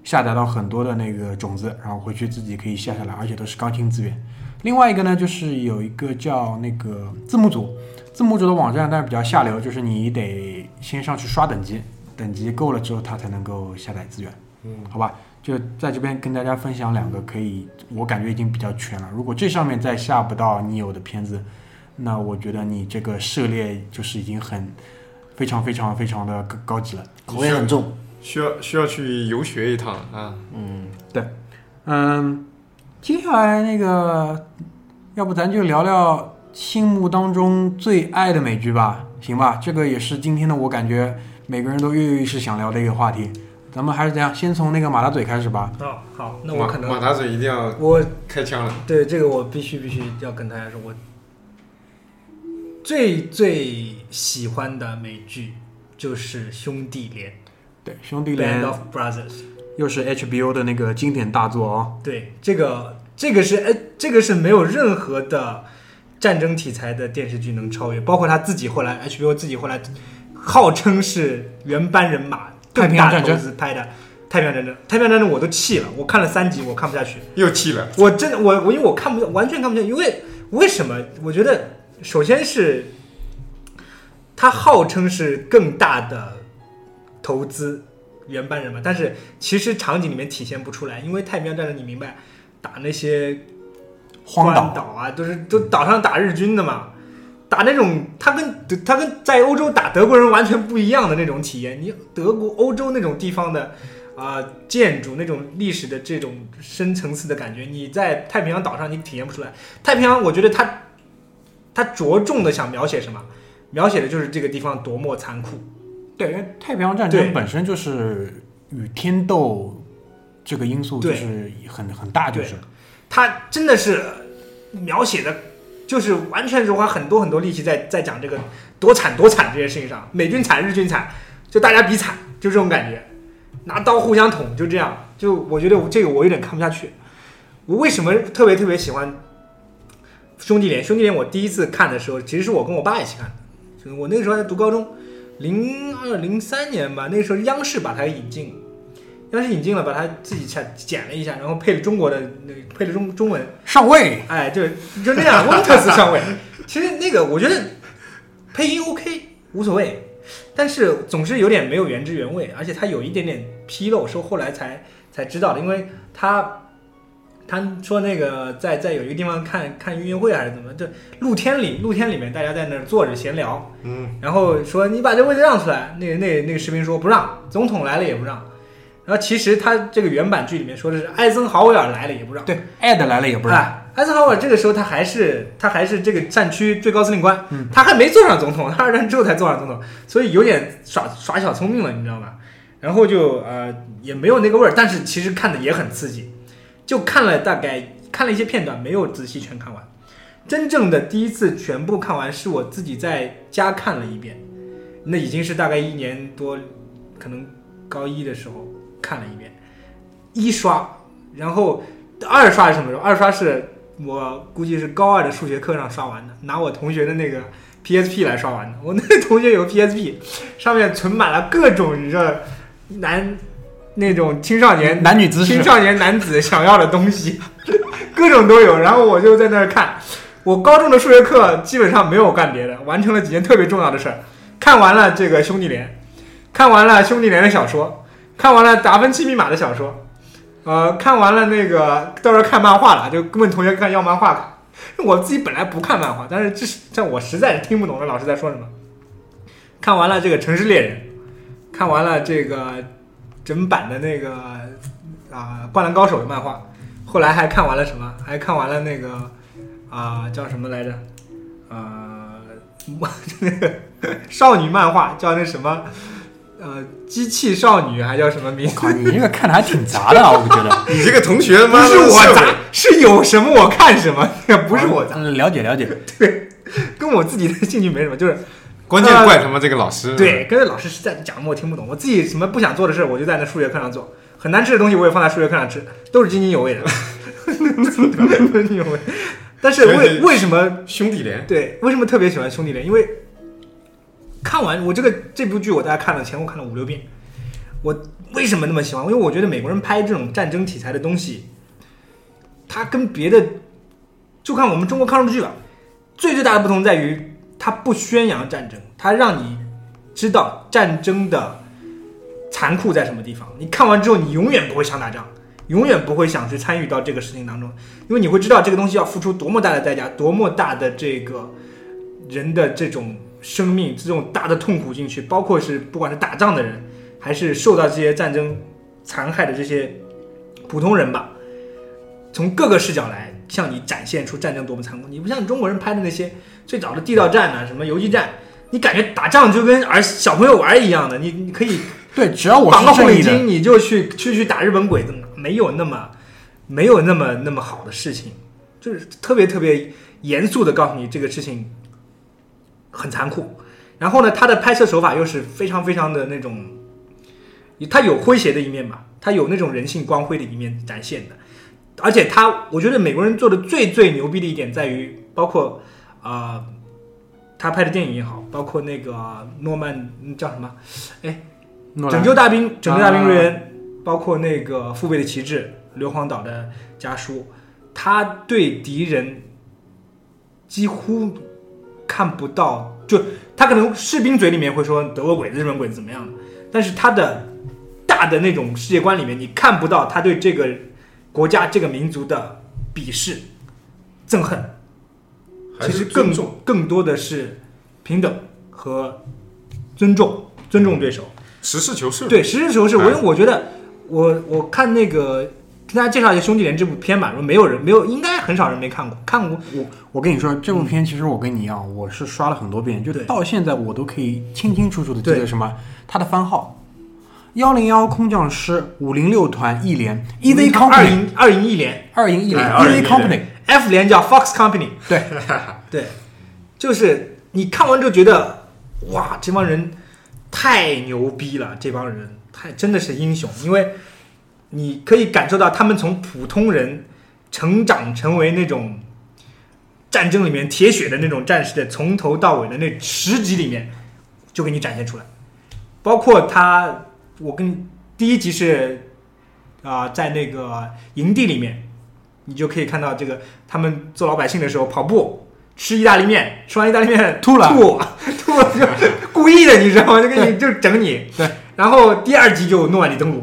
下载到很多的那个种子，然后回去自己可以下下来，而且都是高清资源。另外一个呢就是有一个叫那个字幕组，字幕组的网站，但是比较下流，就是你得先上去刷等级，等级够了之后它才能够下载资源。嗯，好吧，就在这边跟大家分享两个可以，我感觉已经比较全了。如果这上面再下不到你有的片子，那我觉得你这个涉猎就是已经很非常非常非常的高高级了。口味很重。需要需要去游学一趟啊！嗯，对嗯，接下来那个，要不咱就聊聊心目当中最爱的美剧吧，行吧？这个也是今天的我感觉每个人都跃跃欲试想聊的一个话题。咱们还是这样，先从那个马大嘴开始吧。哦，好，那我可能马马大嘴一定要我开枪了。对这个我必须必须要跟大家说，我最最喜欢的美剧就是《兄弟连对，兄弟 Band 连 of Brothers。又是 HBO 的那个经典大作哦。对，这个这个是哎，这个是没有任何的战争题材的电视剧能超越，包括他自己后来 HBO 自己后来号称是原班人马太更大投平洋战争资拍的太平洋战争。太平洋战争我都气了，我看了三集，我看不下去。又气了，我真的我我因为我看不完全看不下去，因为为什么？我觉得首先是它号称是更大的投资原班人马，但是其实场景里面体现不出来，因为太平洋战争你明白打那些荒岛啊，都是都岛上打日军的嘛。打那种，他跟他跟在欧洲打德国人完全不一样的那种体验。你德国、欧洲那种地方的啊、建筑，那种历史的这种深层次的感觉，你在太平洋岛上你体验不出来。太平洋，我觉得它它着重的想描写什么？描写的就是这个地方多么残酷。对，因为太平洋战争本身就是与天斗这个因素就是很很大，就是。他真的是描写的，就是完全是花很多很多力气在在讲这个多惨多惨这件事情上，美军惨日军惨，就大家比惨，就这种感觉，拿刀互相捅，就这样，就我觉得这个我有点看不下去。我为什么特别特别喜欢兄弟连？兄弟连我第一次看的时候，其实是我跟我爸一起看的，就是我那个时候还在读高中，零二零三年吧，那个时候央视把它引进。央视引进了，把它自己剪剪了一下，然后配了中国的那配了中中文，上位哎，就就那样，温特斯上位。其实那个我觉得配音 OK 无所谓，但是总是有点没有原汁原味，而且它有一点点纰漏，是后来才才知道的，因为他他说那个在在有一个地方看看运动会还是怎么，就露天里露天里面大家在那儿坐着闲聊，嗯，然后说你把这位置让出来，那个那个那个士兵说不让，总统来了也不让。然后其实他这个原版剧里面说的是艾森豪威尔来了也不让，对，艾德来了也不让，哎，艾森豪威尔这个时候他还是他还是这个战区最高司令官，嗯。他还没坐上总统，他二战之后才坐上总统，所以有点耍耍小聪明了，你知道吧？然后就呃也没有那个味儿，但是其实看的也很刺激，就看了大概看了一些片段，没有仔细全看完。真正的第一次全部看完是我自己在家看了一遍，那已经是大概一年多，可能高一的时候看了一遍，一刷，然后二刷是什么时候？二刷是我估计是高二的数学课上刷完的，拿我同学的那个 PSP 来刷完的。我那个同学有个 PSP，上面存满了各种你知道男那种青少年男女姿势青，少年男子想要的东西，各种都有。然后我就在那儿看，我高中的数学课基本上没有干别的，完成了几件特别重要的事儿。看完了这个兄弟连，看完了兄弟连的小说，看完了达芬奇密码的小说，呃，看完了那个到时候看漫画了，就问同学看要漫画看。我自己本来不看漫画，但是这是这我实在是听不懂这老师在说什么。看完了这个《城市猎人》，看完了这个整版的那个啊、灌篮高手》的漫画，后来还看完了什么？还看完了那个啊、叫什么来着？啊、那 个少女漫画叫那什么？呃，机器少女还叫什么名字？靠，你这个看的还挺杂的啊，我觉得。你这个同学不妈是我杂，是有什么我看什么，不是我杂，嗯了解了解。对跟我自己的兴趣没什么，就是关键怪他妈这个老师。对，跟着老师是在讲的我听不懂，我自己什么不想做的事，我就在那数学课上做。很难吃的东西我也放在数学课上吃，都是津津有味的，津津有味。但是为为什么兄弟连，对为什么特别喜欢兄弟连？因为看完我这个这部剧，我大概看了前后看了五六遍。我为什么那么喜欢？因为我觉得美国人拍这种战争题材的东西，它跟别的就看我们中国抗日剧吧，最最大的不同在于它不宣扬战争，它让你知道战争的残酷在什么地方。你看完之后，你永远不会想打仗，永远不会想去参与到这个事情当中，因为你会知道这个东西要付出多么大的代价，多么大的这个人的这种生命、这种大的痛苦进去，包括是不管是打仗的人，还是受到这些战争残害的这些普通人吧，从各个视角来向你展现出战争多么残酷。你不像中国人拍的那些最早的地道战啊，什么游击战，你感觉打仗就跟儿小朋友玩一样的，你你可以对，只要我绑个是正义的，后领巾，你就去去去打日本鬼子，没有那么没有那么那么好的事情，就是特别特别严肃的告诉你这个事情很残酷。然后呢，他的拍摄手法又是非常非常的那种，他有诙谐的一面吧，他有那种人性光辉的一面展现的。而且他，我觉得美国人做的最最牛逼的一点在于，包括啊、呃他拍的电影也好，包括那个诺曼嗯叫什么？哎拯救大兵，拯救大兵啊。瑞恩，包括那个父辈的旗帜，硫磺岛的家书，他对敌人几乎看不到，就他可能士兵嘴里面会说德国鬼子、日本鬼子怎么样的，但是他的大的那种世界观里面，你看不到他对这个国家、这个民族的鄙视、憎恨，其实更重。更多的是平等和尊重，尊重对手。实事求是。对，实事求是。我哎。因为我觉得，我我看那个跟大家介绍一下《兄弟连》这部片吧，说没有人没有，应该很少人没看过，看过。我我跟你说，这部片其实我跟你一样，我是刷了很多遍，就到现在我都可以清清楚楚的记得什么它的番号。幺零幺空降师五零六团一连。EZ 二 Company 营二营一连。二营一连哎二营一 EZ Company，F 连叫 Fox Company，对。对，就是你看完之后觉得，哇，这帮人太牛逼了，这帮人太真的是英雄，因为你可以感受到他们从普通人成长成为那种战争里面铁血的那种战士的，从头到尾的那十集里面就给你展现出来，包括他，我跟第一集是啊、在那个营地里面，你就可以看到这个他们做老百姓的时候跑步。吃意大利面，吃完意大利面吐了吐吐了 就故意的，你知道吗？就给你就整你。对。然后第二集就诺曼底登陆，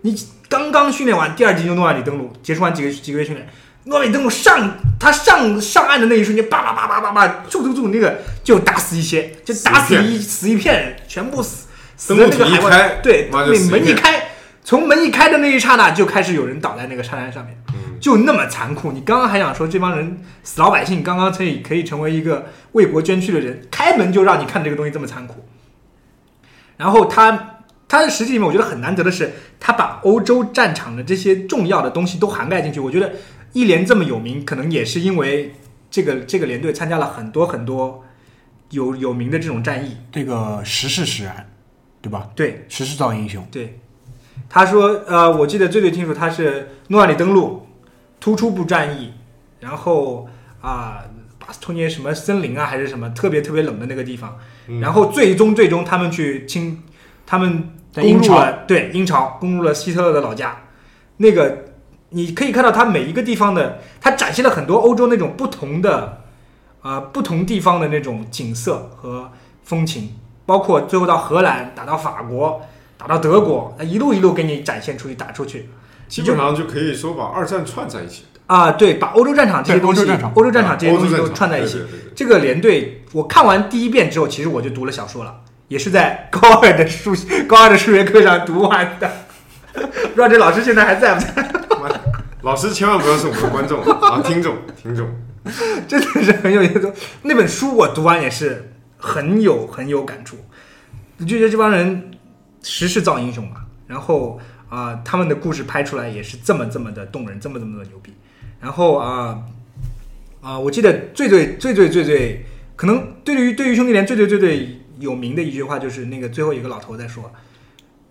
你刚刚训练完，第二集就诺曼底登陆，结束完几个几个月训练，诺曼底登陆上他上上岸的那一瞬间，叭叭叭叭叭叭，住住住，那个就打死一些，就打死一死一片人，全部死死在那个海对，门一开，从门一开的那一刹那，就开始有人倒在那个沙滩上面。嗯就那么残酷。你刚刚还想说这帮人死老百姓，刚刚可以可以成为一个为国捐躯的人，开门就让你看这个东西这么残酷。然后他他的实际里面，我觉得很难得的是，他把欧洲战场的这些重要的东西都涵盖进去。我觉得一连这么有名，可能也是因为这个这个连队参加了很多很多有有名的这种战役。这个时势使然，对吧？对，时势造英雄。对，他说，呃，我记得最最清楚，他是诺曼底登陆、突出部战役，然后啊、巴斯托涅什么森林啊，还是什么特别特别冷的那个地方，嗯。然后最终最终他们去侵，他们攻在英朝入了对英朝，攻入了希特勒的老家，那个你可以看到他每一个地方的，他展现了很多欧洲那种不同的啊、不同地方的那种景色和风情，包括最后到荷兰打到法国。打到德国，一路一路给你展现出去，打出去基本上就可以说把二战串在一起。啊！对，把欧洲战场这些东西，欧洲战场欧洲战场这些东西都欧洲战场串在一起。对对对对这个连队，我看完第一遍之后，其实我就读了小说了，也是在高二的数 高二的数学课上读完的。不知道这老师现在还在不在？老师千万不要是我们的观众啊，听众，听众。真的是很有意思。那本书我读完也是很有很有感触，你就觉得这帮人时势造英雄嘛，然后啊、他们的故事拍出来也是这么这么的动人，这么这么的牛逼。然后啊啊、我记得最最最最最最可能对于对于兄弟连最最最最有名的一句话就是那个最后一个老头在说，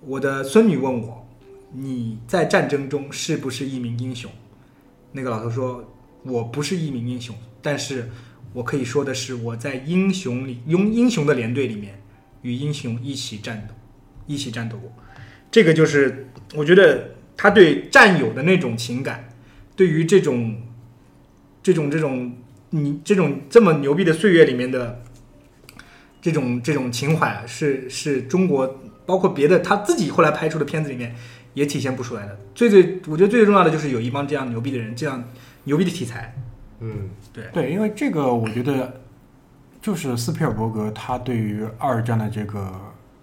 我的孙女问我，你在战争中是不是一名英雄？那个老头说，我不是一名英雄，但是我可以说的是，我在英雄里，用英雄的连队里面与英雄一起战斗，一起战斗过。这个就是我觉得他对战友的那种情感，对于这种这种这种你这种这么牛逼的岁月里面的这种这种情怀，是是中国包括别的他自己后来拍出的片子里面也体现不出来的。最最我觉得最重要的就是有一帮这样牛逼的人，这样牛逼的题材。嗯，对，因为这个我觉得就是斯皮尔伯格他对于二战的这个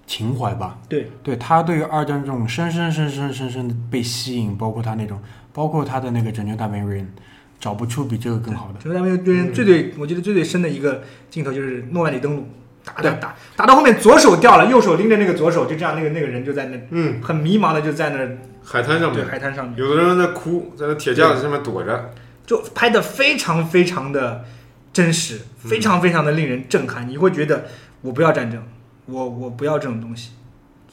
情怀吧，对，对他对于二战这种深深深深深深的被吸引，包括他那种，包括他的那个拯救大兵瑞恩，找不出比这个更好的。拯救大兵瑞恩最最，我觉得最最深的一个镜头就是诺曼底登陆，打打打打到后面左手掉了，右手拎着那个左手，就这样那个那个人就在那，嗯，很迷茫的就在那儿海滩上面对，海滩上面，有的人在哭，在那铁架子上面躲着。就拍的非常非常的真实，非常非常的令人震撼。你会觉得我不要战争，我我不要这种东西。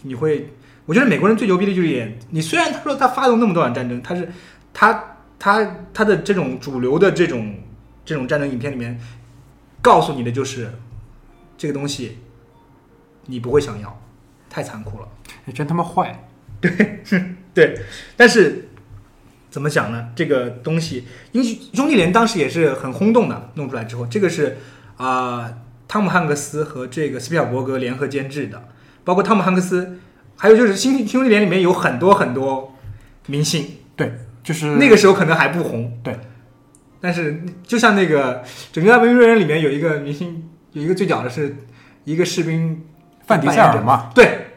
你会，我觉得美国人最牛逼的就是演，你虽然他说他发动那么多场战争，他是他他他的这种主流的这种这种战争影片里面，告诉你的就是这个东西你不会想要，太残酷了。你真他妈坏！对，但是怎么讲呢？这个东西，英雄兄弟连当时也是很轰动的，弄出来之后，这个是啊、汤姆汉克斯和这个斯皮尔伯格联合监制的，包括汤姆汉克斯，还有就是兄兄弟连里面有很多很多明星，对，就是那个时候可能还不红，对。但是就像那个《拯救大兵瑞恩》里面有一个明星，有一个最屌的是一个士兵范迪塞尔嘛，对，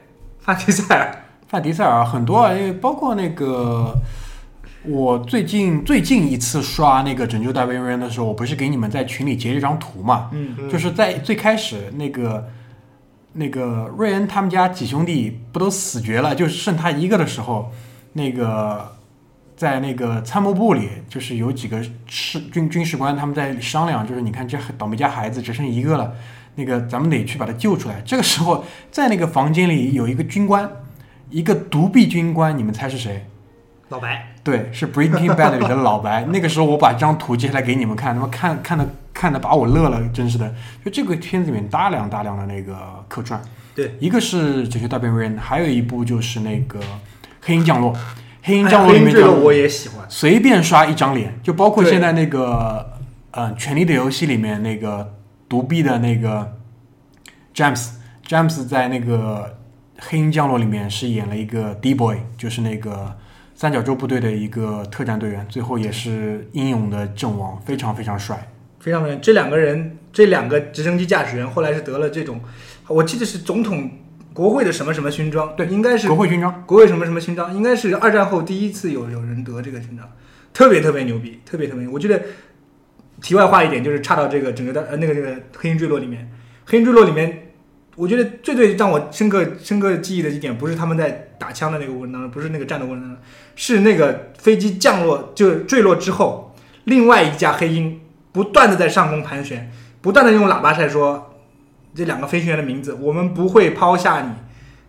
范迪塞尔，范迪塞尔很多啊，因为包括那个我最近最近一次刷那个《拯救大兵瑞恩》的时候，我不是给你们在群里截了一张图嘛？嗯，就是在最开始那个那个瑞恩他们家几兄弟不都死绝了，就剩他一个的时候，那个在那个参谋部里，就是有几个士军军事官他们在商量，就是你看这倒霉家孩子只剩一个了，那个咱们得去把他救出来。这个时候在那个房间里有一个军官，一个独臂军官，你们猜是谁？老白，对，是《Breaking Bad》里的老白。那个时候我把这张图截下来给你们看，他妈看看的看的把我乐了，真是的。就这个片子里面大量大量的那个客串，对，一个是《拯救大兵瑞恩》，还有一部就是那个《黑鹰降落》。黑鹰降落里面就哎黑鹰坠落我也喜欢，随便刷一张脸，就包括现在那个呃《权力的游戏》里面那个独臂的那个 James。James 在那个《黑鹰降落》里面是演了一个 D boy，就是那个三角洲部队的一个特战队员，最后也是英勇的阵亡，非常非常帅。非常非常。这两个人，这两个直升机驾驶员后来是得了这种，我记得是总统国会的什么什么勋章，对应该是国会勋章，国会什么什么勋章，应该是二战后第一次有有人得这个勋章，特别特别牛逼，特别特别牛。我觉得题外话一点就是差到这个整个的呃那个这个黑鹰坠落里面，黑鹰坠落里面，我觉得最最让我深刻深刻记忆的一点，不是他们在打枪的那个过程当中，不是那个战斗过程当中，是那个飞机降落就坠落之后，另外一架黑鹰不断的在上空盘旋，不断的用喇叭在说这两个飞行员的名字，我们不会抛下你。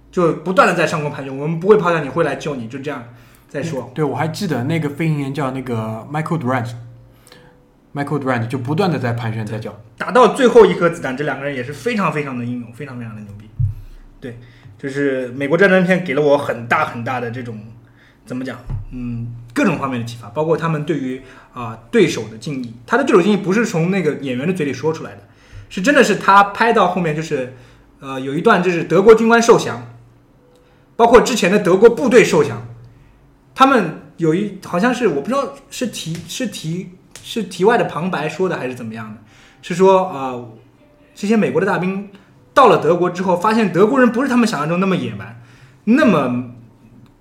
就不断的在上空盘旋，我们不会抛下你，会来救你，就这样再说。对我还记得那个飞行员叫那个 Michael Durant。Michael Durant 就不断的在盘旋在叫，打到最后一颗子弹，这两个人也是非常非常的英勇，非常非常的牛逼。对，就是美国战争片给了我很大很大的这种怎么讲，嗯，各种方面的启发，包括他们对于啊、对手的敬意。他的对手敬意不是从那个演员的嘴里说出来的，是真的是他拍到后面就是呃有一段就是德国军官受降，包括之前的德国部队受降，他们有一好像是我不知道是提是题是题外的旁白说的还是怎么样的，是说呃这些美国的大兵到了德国之后，发现德国人不是他们想象中那么野蛮，那么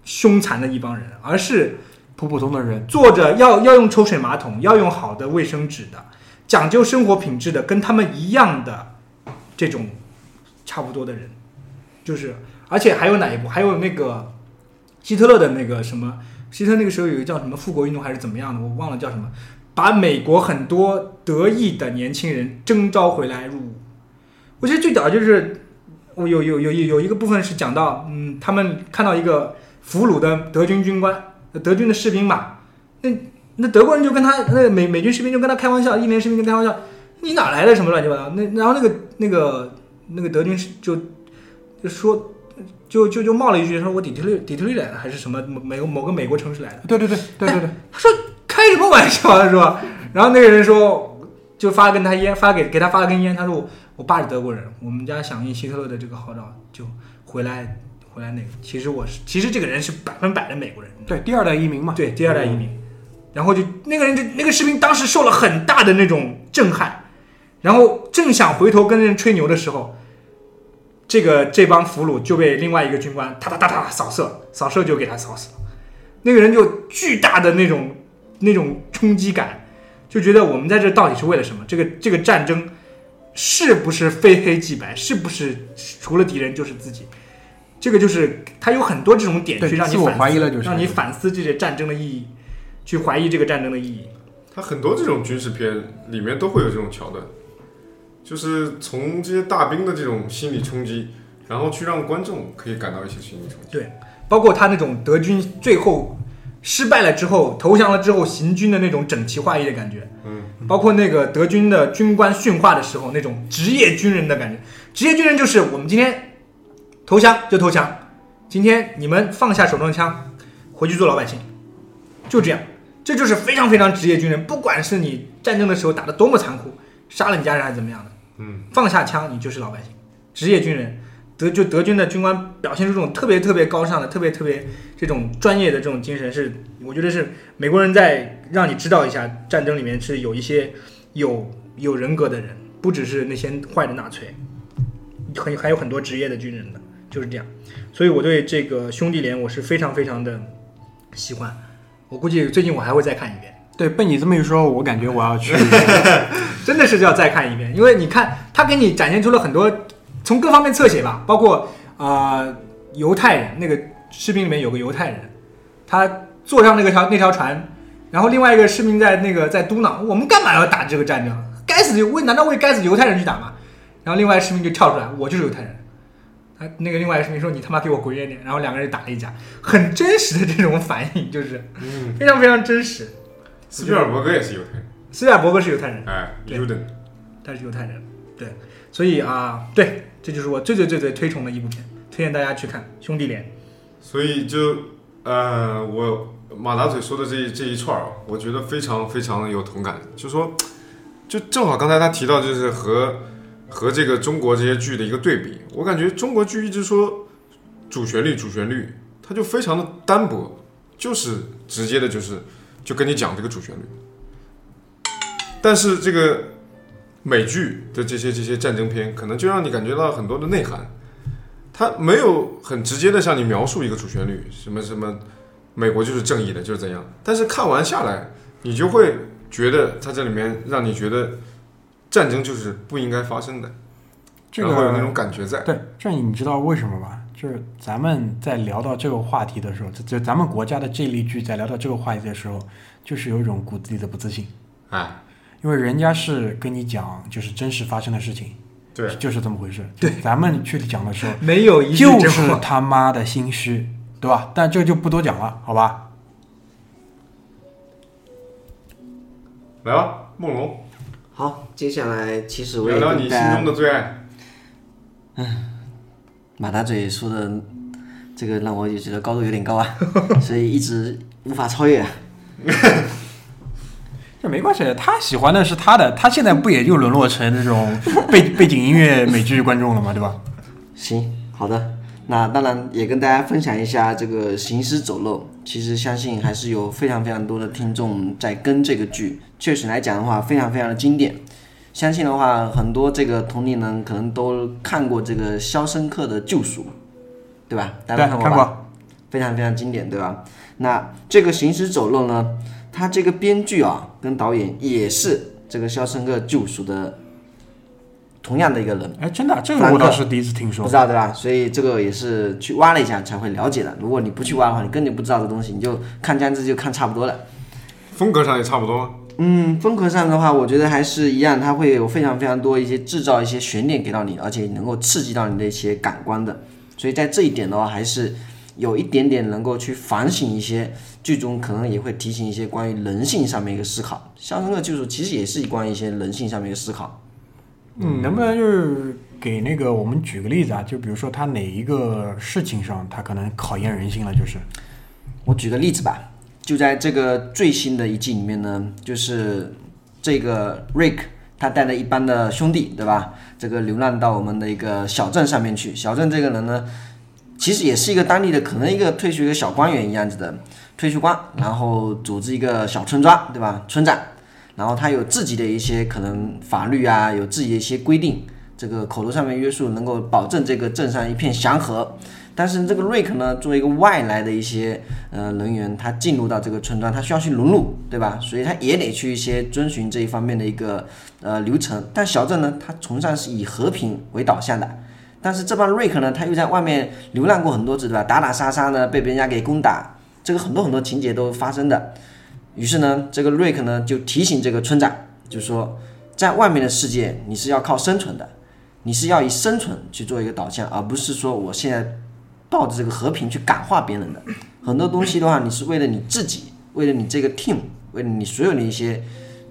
凶残的一帮人，而是普普通的人，坐着要要用抽水马桶，要用好的卫生纸的，讲究生活品质的，跟他们一样的这种差不多的人，就是而且还有哪一部？还有那个希特勒的那个什么？希特勒那个时候有一个叫什么复国运动还是怎么样的，我忘了叫什么，把美国很多得意的年轻人征召回来入伍。我觉得最屌就是我有有有有有一个部分是讲到，嗯，他们看到一个俘虏的德军军官，呃德军的士兵嘛，那那德国人就跟他，那美美军士兵就跟他开玩笑，一连士兵就开玩笑，你哪来的什么乱七八糟？那然后那个那个那个德军是就就说。就就就冒了一句，说我底特律底特律来的，还是什么某美某个美国城市来的。对对对对对对，他说开什么玩笑啊，是吧？然后那个人说，就发了根他烟，发给给他发了根烟。他说我我爸是德国人，我们家响应希特勒的这个号召，就回来回来那个。其实我是，其实这个人是百分百的美国人，对第二代移民嘛，对，第二代移民。然后就那个人就那个士兵当时受了很大的那种震撼，然后正想回头跟人吹牛的时候，这个这帮俘虏就被另外一个军官哒哒哒哒扫射，扫射就给他扫死了。那个人就巨大的那种那种冲击感，就觉得我们在这到底是为了什么？这个这个战争是不是非黑即白？是不是除了敌人就是自己？这个就是他有很多这种点去让你反思怀疑了就是让你反思这些战争的意义，去怀疑这个战争的意义。它很多这种军事片里面都会有这种桥段，就是从这些大兵的这种心理冲击，然后去让观众可以感到一些心理冲击。对包括他那种德军最后失败了之后投降了之后行军的那种整齐划一的感觉，嗯，包括那个德军的军官训话的时候那种职业军人的感觉。职业军人就是我们今天投降就投降，今天你们放下手中的枪，回去做老百姓，就这样。这就是非常非常职业军人，不管是你战争的时候打的多么残酷，杀了你家人还是怎么样的，嗯，放下枪你就是老百姓，职业军人。德就德军的军官表现出这种特别特别高尚的、特别特别这种专业的这种精神是，我觉得是美国人在让你知道一下，战争里面是有一些有有人格的人，不只是那些坏的纳粹，很还有很多职业的军人的，就是这样。所以我对这个兄弟连我是非常非常的喜欢。我估计最近我还会再看一遍。对，被你这么一说，我感觉我要去。真的是要再看一遍，因为你看他给你展现出了很多从各方面侧写吧，包括啊、呃犹太人那个士兵里面有个犹太人，他坐上那个条那条船，然后另外一个士兵在那个在嘟囔：“我们干嘛要打这个战争？该死的为难道为该死犹太人去打吗？”然后另外士兵就跳出来：“我就是犹太人。”他那个另外一个士兵说：“你他妈给我滚远点！”然后两个人打了一架，很真实的这种反应，就是嗯，非常非常真实。斯皮尔伯格也是犹太人，斯皮尔伯格是犹太人，哎对，Uden，他是犹太人，对，所以啊，对，这就是我最最最最推崇的一部片，推荐大家去看《兄弟连》。所以就呃，我马大嘴说的这这一串儿，我觉得非常非常有同感。就说，就正好刚才他提到，就是和和这个中国这些剧的一个对比，我感觉中国剧一直说主旋律主旋律，它就非常的单薄，就是直接的，就是就跟你讲这个主旋律。但是这个美剧的这些这些战争片，可能就让你感觉到很多的内涵。它没有很直接的向你描述一个主旋律，什么什么，美国就是正义的，就是怎样。但是看完下来，你就会觉得它这里面让你觉得战争就是不应该发生的，这个会有那种感觉在。对，这你知道为什么吗？就是咱们在聊到这个话题的时候，就就咱们国家的这一例剧在聊到这个话题的时候，就是有一种骨子里的不自信，哎，因为人家是跟你讲就是真实发生的事情，对，就是这么回事。对，咱们去讲的时候，没有一句就是。他妈的心虚，对吧？但这就不多讲了，好吧？来吧，梦龙，好，接下来其实我也聊聊你心中的最爱。嗯马大嘴说的这个让我也觉得高度有点高啊，所以一直无法超越。这没关系，他喜欢的是他的，他现在不也就沦落成这种背 背景音乐美剧观众了吗？对吧？行，好的，那当然也跟大家分享一下这个《行尸走肉》。其实相信还是有非常非常多的听众在跟这个剧，确实来讲的话，非常非常的经典。相信的话，很多这个同龄人可能都看过这个《肖申克的救赎》，对吧？大家，看过吧？过。非常非常经典，对吧？那这个《行尸走肉》呢，它这个编剧啊跟导演也是这个《肖申克救赎》的同样的一个人，哎，真的，这个我倒是第一次听说不知。道对吧？所以这个也是去挖了一下才会了解的。如果你不去挖的话，你根本不知道这东西，你就看这样子就看差不多了。风格上也差不多吗？嗯，风格上的话，我觉得还是一样，它会有非常非常多一些制造一些悬念给到你，而且能够刺激到你的一些感官的。所以在这一点的话，还是有一点点能够去反省一些剧中可能也会提醒一些关于人性上面一个思考。《肖申克救赎》其实也是关于一些人性上面一个思考。嗯，能不能就是给那个我们举个例子啊？就比如说他哪一个事情上，他可能考验人性了，就是我举个例子吧，就在这个最新的一季里面呢，就是这个 Rick 他带了一帮的兄弟，对吧？这个流浪到我们的一个小镇上面去。小镇这个人呢，其实也是一个当地的，可能一个退休一个小官员一样子的退休官，然后组织一个小村庄，对吧？村长，然后他有自己的一些可能法律啊，有自己的一些规定，这个口头上面约束，能够保证这个镇上一片祥和。但是这个瑞克呢，作为一个外来的一些呃人员，他进入到这个村庄，他需要去融入，对吧？所以他也得去一些遵循这一方面的一个呃流程。但小镇呢，它崇尚是以和平为导向的。但是这帮瑞克呢，他又在外面流浪过很多次，对吧？打打杀杀呢，被别人家给攻打，这个很多很多情节都发生的。于是呢，这个瑞克呢就提醒这个村长，就说，在外面的世界你是要靠生存的，你是要以生存去做一个导向，而不是说我现在抱着这个和平去感化别人的。很多东西的话，你是为了你自己，为了你这个 team，为了你所有的一些，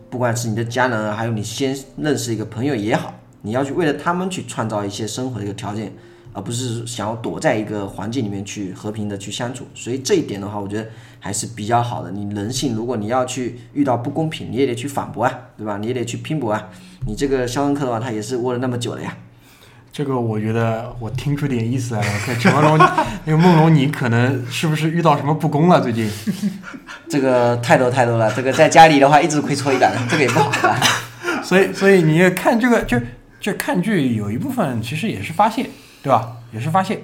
不管是你的家人，还有你先认识一个朋友也好，你要去为了他们去创造一些生活的一个条件，而不是想要躲在一个环境里面去和平的去相处。所以这一点的话，我觉得还是比较好的。你人性，如果你要去遇到不公平，你也得去反驳啊，对吧？你也得去拼搏啊。你这个肖恩克的话，他也是窝了那么久了呀。这个，我觉得我听出点意思来了。看陈文龙，那个梦龙，你可能是不是遇到什么不公了？最近？这个太多太多了，这个在家里的话一直亏搓衣板，这个也不好吧。所以，所以你也看这个，就这看剧有一部分其实也是发泄，对吧？也是发泄。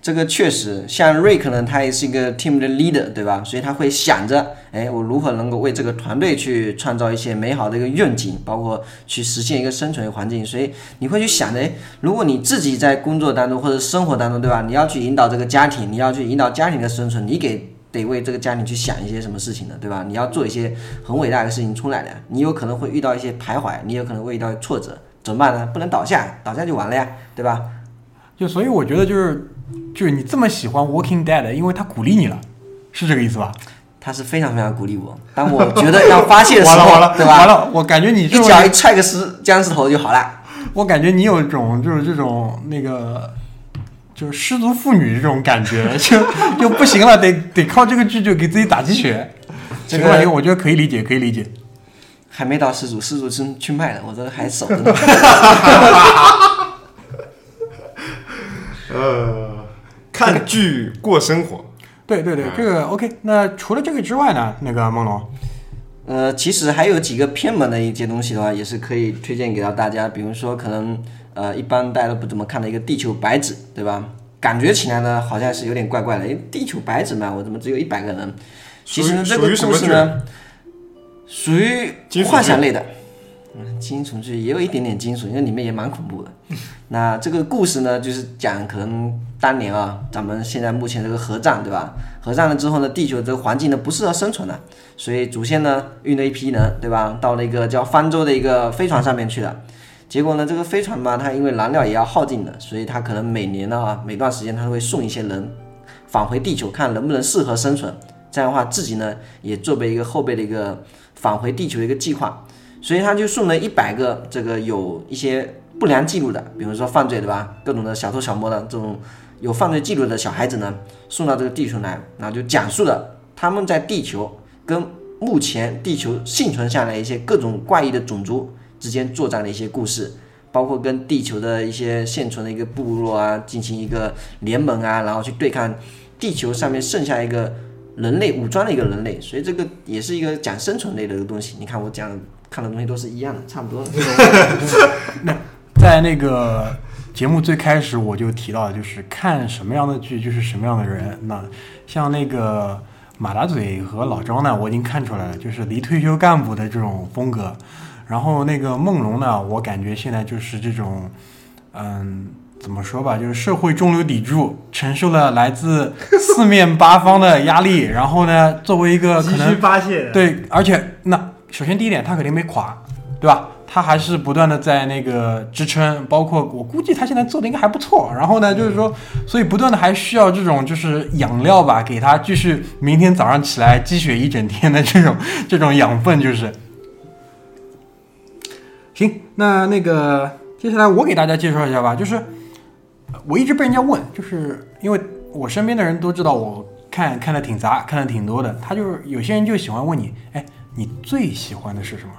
这个确实，像瑞克呢，他也是一个 team 的 leader，对吧？所以他会想着，哎，我如何能够为这个团队去创造一些美好的一个愿景，包括去实现一个生存环境。所以你会去想着，哎，如果你自己在工作当中或者生活当中，对吧？你要去引导这个家庭，你要去引导家庭的生存，你给得为这个家庭去想一些什么事情的，对吧？你要做一些很伟大的事情出来的，你有可能会遇到一些徘徊，你有可能会遇到挫折，怎么办呢？不能倒下，倒下就完了呀，对吧？就所以我觉得就是就是你这么喜欢 Walking Dead，因为他鼓励你了，是这个意思吧？他是非常非常鼓励我，当我觉得要发泄的时候，完了完了，对吧？完了，我感觉你一脚一踹个尸僵尸头就好了。我感觉你有一种就是这种那个，就是失足妇女这种感觉，就就不行了，得得靠这个剧就给自己打鸡血。这个我觉得可以理解，可以理解。还没到失主，失主是去卖了，我这还守着呢。呃，看剧过生活，对对对，这个 OK。那除了这个之外呢，那个梦龙，呃，其实还有几个偏门的一些东西的话，也是可以推荐给到大家。比如说，可能呃，一般大家都不怎么看的一个《地球白纸》，对吧？感觉起来呢，好像是有点怪怪的。因为地球白纸嘛，我怎么只有一百个人？其实呢，这个属于什么故事呢，属于幻想类的。嗯，惊悚剧也有一点点惊悚，因为里面也蛮恐怖的。那这个故事呢，就是讲可能当年啊，咱们现在目前这个核战，对吧？核战了之后呢，地球这个环境呢不适合生存了，所以祖先呢运了一批人，对吧？到了一个叫方舟的一个飞船上面去了。结果呢，这个飞船嘛，它因为燃料也要耗尽的，所以它可能每年呢啊，每段时间它都会送一些人返回地球，看能不能适合生存。这样的话，自己呢也作为一个后备的一个返回地球的一个计划。所以他就送了一百个这个有一些不良记录的，比如说犯罪对吧？各种的小偷小摸的这种有犯罪记录的小孩子呢，送到这个地球来，然后就讲述了他们在地球跟目前地球幸存下来一些各种怪异的种族之间作战的一些故事，包括跟地球的一些现存的一个部落啊进行一个联盟啊，然后去对抗地球上面剩下一个人类武装的一个人类，所以这个也是一个讲生存类的一个东西。你看我讲看的东西都是一样的，差不多的。在那个节目最开始我就提到，就是看什么样的剧就是什么样的人。那像那个马大嘴和老张呢，我已经看出来了，就是离退休干部的这种风格。然后那个梦龙呢，我感觉现在就是这种，嗯，怎么说吧，就是社会中流砥柱，承受了来自四面八方的压力。然后呢，作为一个可能发泄。对，而且那首先第一点，他肯定没垮，对吧？他还是不断的在那个支撑，包括我估计他现在做的应该还不错。然后呢，就是说，所以不断的还需要这种就是养料吧，给他继续明天早上起来积雪一整天的这种这种养分，就是。行，那那个接下来我给大家介绍一下吧，就是我一直被人家问，就是因为我身边的人都知道我看看的挺杂，看的挺多的，他就是有些人就喜欢问你，哎，你最喜欢的是什么？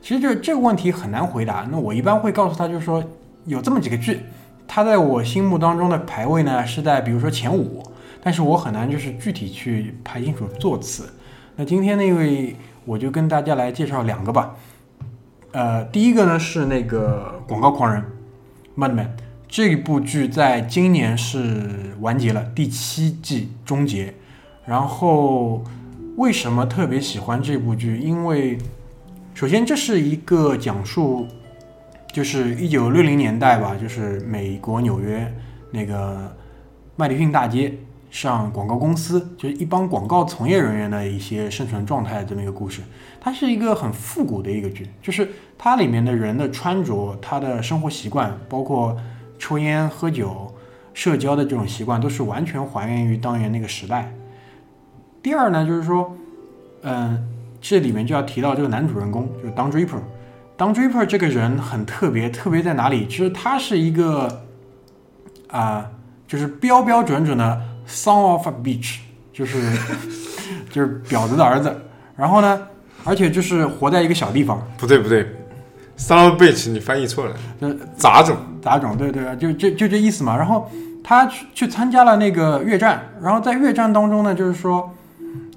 其实这这个问题很难回答。那我一般会告诉他，就是说有这么几个剧，他在我心目当中的排位呢是在比如说前五，但是我很难就是具体去排清楚座次。那今天那位我就跟大家来介绍两个吧。呃，第一个呢是那个《广告狂人》（Madman） 这部剧，在今年是完结了，第七季终结。然后为什么特别喜欢这部剧？因为首先这是一个讲述，就是一九六零年代吧，就是美国纽约那个麦迪逊大街上广告公司，就是一帮广告从业人员的一些生存状态这么一个故事。它是一个很复古的一个剧，就是它里面的人的穿着、他的生活习惯，包括抽烟、喝酒、社交的这种习惯，都是完全还原于当年那个时代。第二呢，就是说，嗯、这里面就要提到这个男主人公，就是 Don Draper。Don Draper 这个人很特别，特别在哪里？其实他是一个啊、就是标标准准的 son of a bitch，就是 就是婊子的儿子。然后呢，而且就是活在一个小地方，不对不对，son of a bitch，你翻译错了，就杂种。杂种，对对，就就就这意思嘛。然后他去去参加了那个越战，然后在越战当中呢，就是说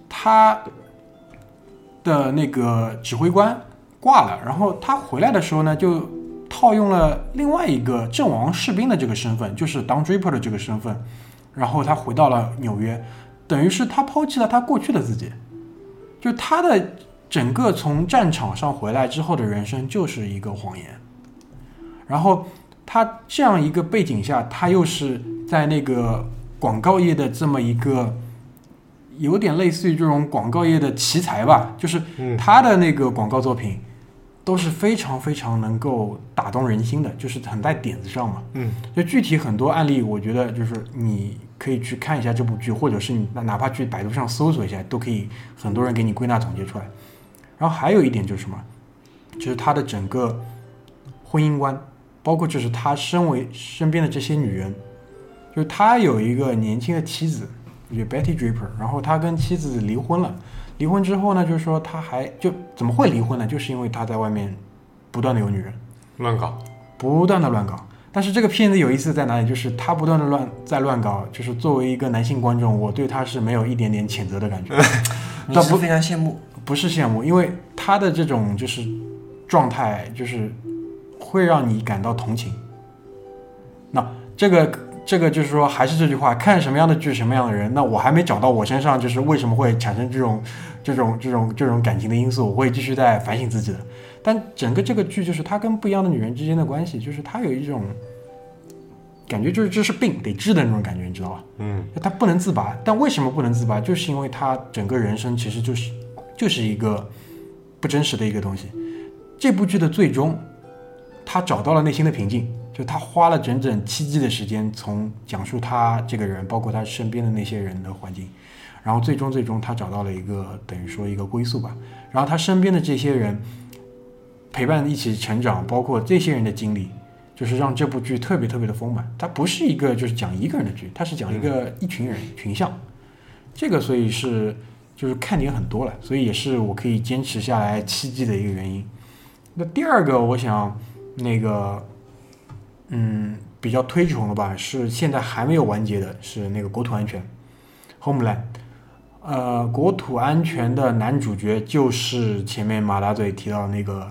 他的那个指挥官挂了，然后他回来的时候呢，就套用了另外一个阵亡士兵的这个身份，就是当 Draper 的这个身份，然后他回到了纽约，等于是他抛弃了他过去的自己，就他的整个从战场上回来之后的人生就是一个谎言。然后他这样一个背景下，他又是在那个广告业的这么一个。有点类似于这种广告业的奇才吧，就是嗯他的那个广告作品都是非常非常能够打动人心的，就是很在点子上嘛。嗯，就具体很多案例，我觉得就是你可以去看一下这部剧，或者是你哪哪怕去百度上搜索一下，都可以很多人给你归纳总结出来。然后还有一点就是什么，就是他的整个婚姻观，包括就是他身为身边的这些女人，就是他有一个年轻的妻子，就 Betty Draper，然后他跟妻子离婚了。离婚之后呢，就是说他还就怎么会离婚呢？就是因为他在外面不断的有女人。乱搞，不断的乱搞。但是这个片子有意思在哪里？就是他不断的乱在乱搞，就是作为一个男性观众，我对他是没有一点点谴责的感觉，倒不你是非常羡慕，不是羡慕，因为他的这种就是状态，就是会让你感到同情。那这个这个就是说，还是这句话，看什么样的剧，什么样的人。那我还没找到我身上就是为什么会产生这种这种这种这种感情的因素，我会继续在反省自己的。但整个这个剧就是他跟不一样的女人之间的关系，就是他有一种感觉，就是这是病得治的那种感觉，你知道吧？嗯，他不能自拔，但为什么不能自拔？就是因为他整个人生其实就是就是一个不真实的一个东西。这部剧的最终，他找到了内心的平静，就他花了整整七季的时间，从讲述他这个人，包括他身边的那些人的环境，然后最终最终他找到了一个等于说一个归宿吧。然后他身边的这些人陪伴一起成长，包括这些人的经历，就是让这部剧特别特别的丰满。它不是一个就是讲一个人的剧，它是讲一个一群人群像。这个所以是就是看点很多了，所以也是我可以坚持下来七季的一个原因。那第二个，我想那个嗯比较推崇的吧，是现在还没有完结的，是那个国土安全 （Homeland）。呃，国土安全的男主角就是前面马大嘴提到那个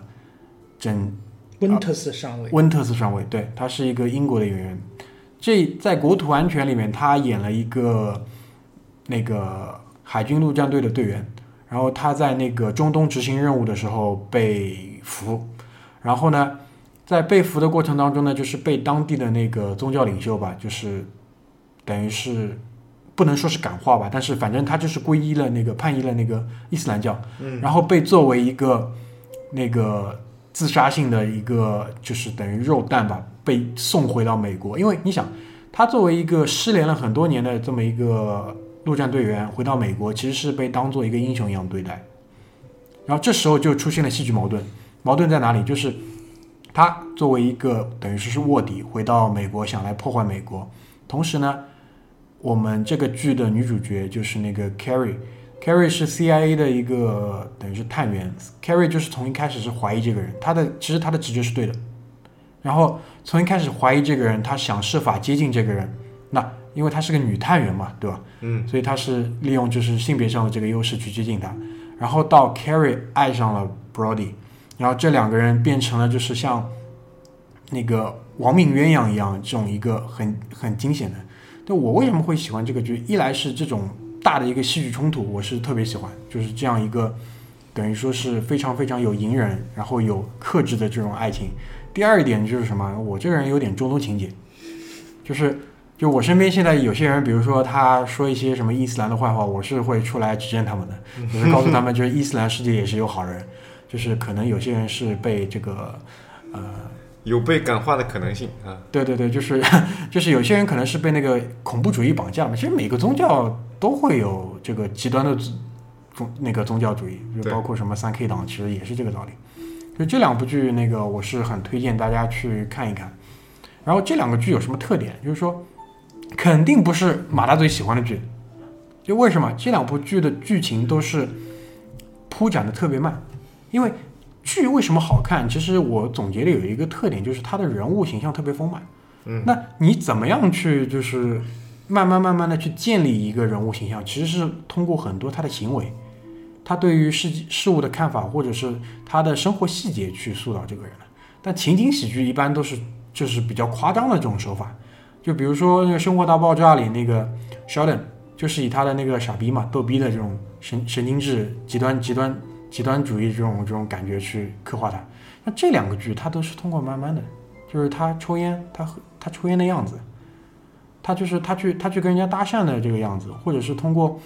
整温特斯上尉，温特斯上尉，对，他是一个英国的演员。这在国土安全里面，他演了一个那个海军陆战队的队员，然后他在那个中东执行任务的时候被俘，然后呢，在被俘的过程当中呢，就是被当地的那个宗教领袖吧，就是等于是不能说是感化吧，但是反正他就是皈依了那个叛逆了那个伊斯兰教，嗯。然后被作为一个那个自杀性的一个就是等于肉弹吧，被送回到美国。因为你想，他作为一个失联了很多年的这么一个陆战队员，回到美国其实是被当做一个英雄一样对待。然后这时候就出现了戏剧矛盾，矛盾在哪里？就是他作为一个等于说是卧底，回到美国想来破坏美国，同时呢，我们这个剧的女主角就是那个 Carrie。Carrie 是 CIA 的一个等于是探员，Carrie 就是从一开始是怀疑这个人，他的其实他的直觉是对的，然后从一开始怀疑这个人，他想设法接近这个人，那因为她是个女探员嘛，对吧？嗯，所以她是利用就是性别上的这个优势去接近他，然后到 Carrie 爱上了 Brody，然后这两个人变成了就是像那个亡命鸳鸯一样这种一个很很惊险的。对我为什么会喜欢这个剧？一来是这种大的一个戏剧冲突，我是特别喜欢，就是这样一个等于说是非常非常有隐忍，然后有克制的这种爱情。第二一点就是什么？我这个人有点中东情节，就是就我身边现在有些人，比如说他说一些什么伊斯兰的坏话，我是会出来指正他们的，就是告诉他们，就是伊斯兰世界也是有好人，就是可能有些人是被这个呃有被感化的可能性啊。对对对，就是 就是有些人可能是被那个恐怖主义绑架了嘛。其实每个宗教都会有这个极端的宗那个宗教主义，就包括什么三 K 党，其实也是这个道理。就这两部剧，那个我是很推荐大家去看一看。然后这两个剧有什么特点？就是说，肯定不是马大嘴喜欢的剧。就为什么这两部剧的剧情都是铺展的特别慢？因为剧为什么好看？其实我总结的有一个特点，就是它的人物形象特别丰满。嗯，那你怎么样去就是慢慢慢慢的去建立一个人物形象？其实是通过很多他的行为，他对于事事物的看法，或者是他的生活细节去塑造这个人的。但情景喜剧一般都是就是比较夸张的这种手法，就比如说那个《生活大爆炸》里那个 Sheldon，就是以他的那个傻逼嘛、逗逼的这种神神经质、极端极端极端主义这种这种感觉去刻画他。那这两个剧，他都是通过慢慢的，就是他抽烟，他他抽烟的样子，他就是他去他去跟人家搭讪的这个样子，或者是通过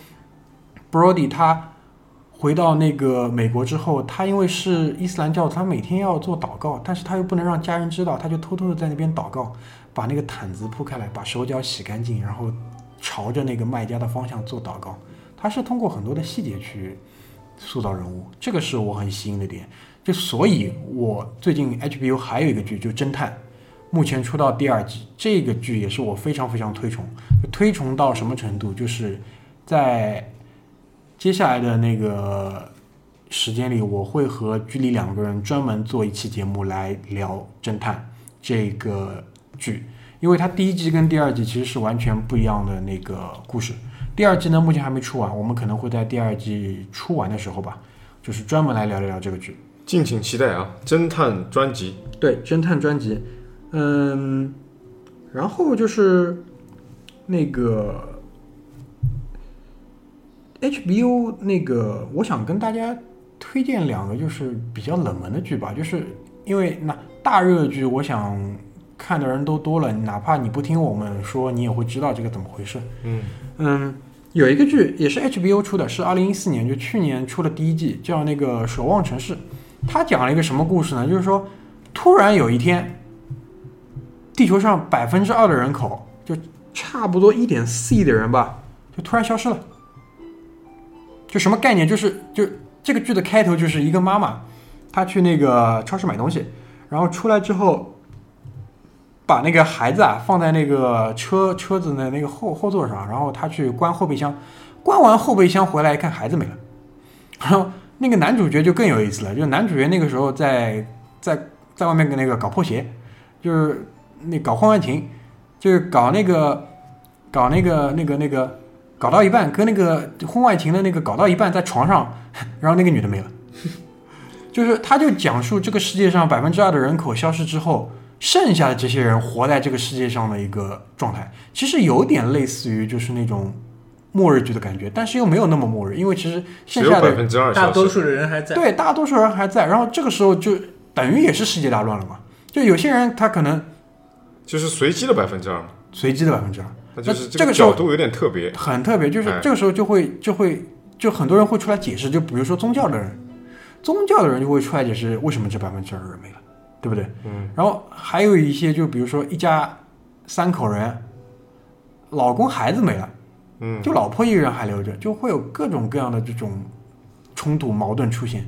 Brody 他回到那个美国之后，他因为是伊斯兰教，他每天要做祷告，但是他又不能让家人知道，他就偷偷的在那边祷告，把那个毯子铺开来，把手脚洗干净，然后朝着那个卖家的方向做祷告。他是通过很多的细节去塑造人物，这个是我很吸引的点。就所以，我最近 HBO 还有一个剧，就侦探，目前出到第二季，这个剧也是我非常非常推崇，推崇到什么程度，就是在接下来的那个时间里，我会和居里两个人专门做一期节目来聊侦探这个剧，因为它第一季跟第二季其实是完全不一样的那个故事。第二季呢，目前还没出完，我们可能会在第二季出完的时候吧，就是专门来聊一聊这个剧。敬请期待啊！侦探专辑，对，侦探专辑，嗯，然后就是那个 HBO 那个，我想跟大家推荐两个就是比较冷门的剧吧，就是因为那大热剧，我想看的人都多了，哪怕你不听我们说，你也会知道这个怎么回事。嗯嗯，有一个剧也是 HBO 出的，是二零一四年，就去年出的第一季，叫那个《守望城市》。它讲了一个什么故事呢？就是说，突然有一天，地球上百分之二的人口，就差不多一点四亿的人吧，就突然消失了。就什么概念？就是就这个剧的开头就是一个妈妈，她去那个超市买东西，然后出来之后，把那个孩子啊放在那个车车子的那个后后座上，然后他去关后备箱，关完后备箱回来一看孩子没了，然后那个男主角就更有意思了，就男主角那个时候在在在外面跟那个搞破鞋，就是那搞婚外情，就是搞那个搞那个那个那个搞到一半，跟那个婚外情的那个搞到一半，在床上，然后那个女的没了。就是他就讲述这个世界上百分之二的人口消失之后，剩下的这些人活在这个世界上的一个状态，其实有点类似于就是那种末日剧的感觉，但是又没有那么末日，因为其实剩下的。大多数的人还在。对，大多数人还在，然后这个时候就等于也是世界大乱了嘛。就有些人他可能就是随机的百分之二，随机的百分之二，那就是这个时候角度有点特别。很特别，就是哎这个时候就会就会就很多人会出来解释，就比如说宗教的人，宗教的人就会出来解释为什么这百分之二人没了，对不对？嗯。然后还有一些，就比如说一家三口人，老公孩子没了，嗯，就老婆一个人还留着，就会有各种各样的这种冲突矛盾出现。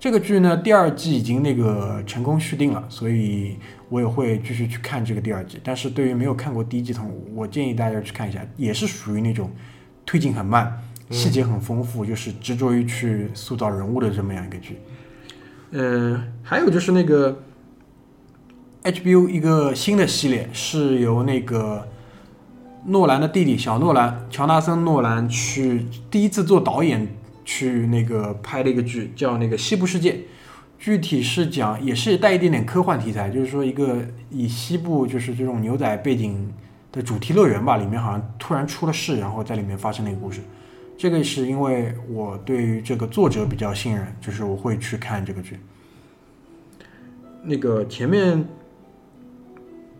这个剧呢，第二季已经那个成功续订了，所以我也会继续去看这个第二季。但是对于没有看过第一季的，我建议大家去看一下，也是属于那种推进很慢、细节很丰富，就是执着于去塑造人物的这么样一个剧。呃，还有就是那个 HBO 一个新的系列，是由那个诺兰的弟弟小诺兰乔纳森诺兰去第一次做导演去那个拍了一个剧，叫那个《西部世界》，具体是讲也是带一点点科幻题材，就是说一个以西部就是这种牛仔背景的主题乐园吧，里面好像突然出了事，然后在里面发生了一个故事。这个是因为我对于这个作者比较信任，就是我会去看这个剧。那个前面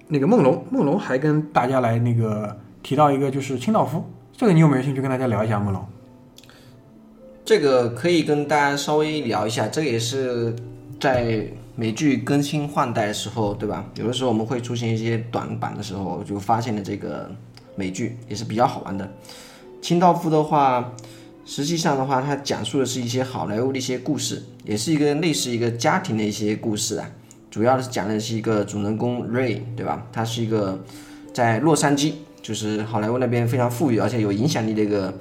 那个梦龙，梦龙还跟大家来那个提到一个就是清道夫，这个你有没有兴趣跟大家聊一下？梦龙，这个可以跟大家稍微聊一下，这个也是在美剧更新换代的时候，对吧？有的时候我们会出现一些短板的时候，就发现了这个美剧也是比较好玩的。清道夫的话，实际上的话，它讲述的是一些好莱坞的一些故事，也是一个类似一个家庭的一些故事啊。主要是讲的是一个主人公 Ray，对吧？他是一个在洛杉矶，就是好莱坞那边非常富裕而且有影响力的一个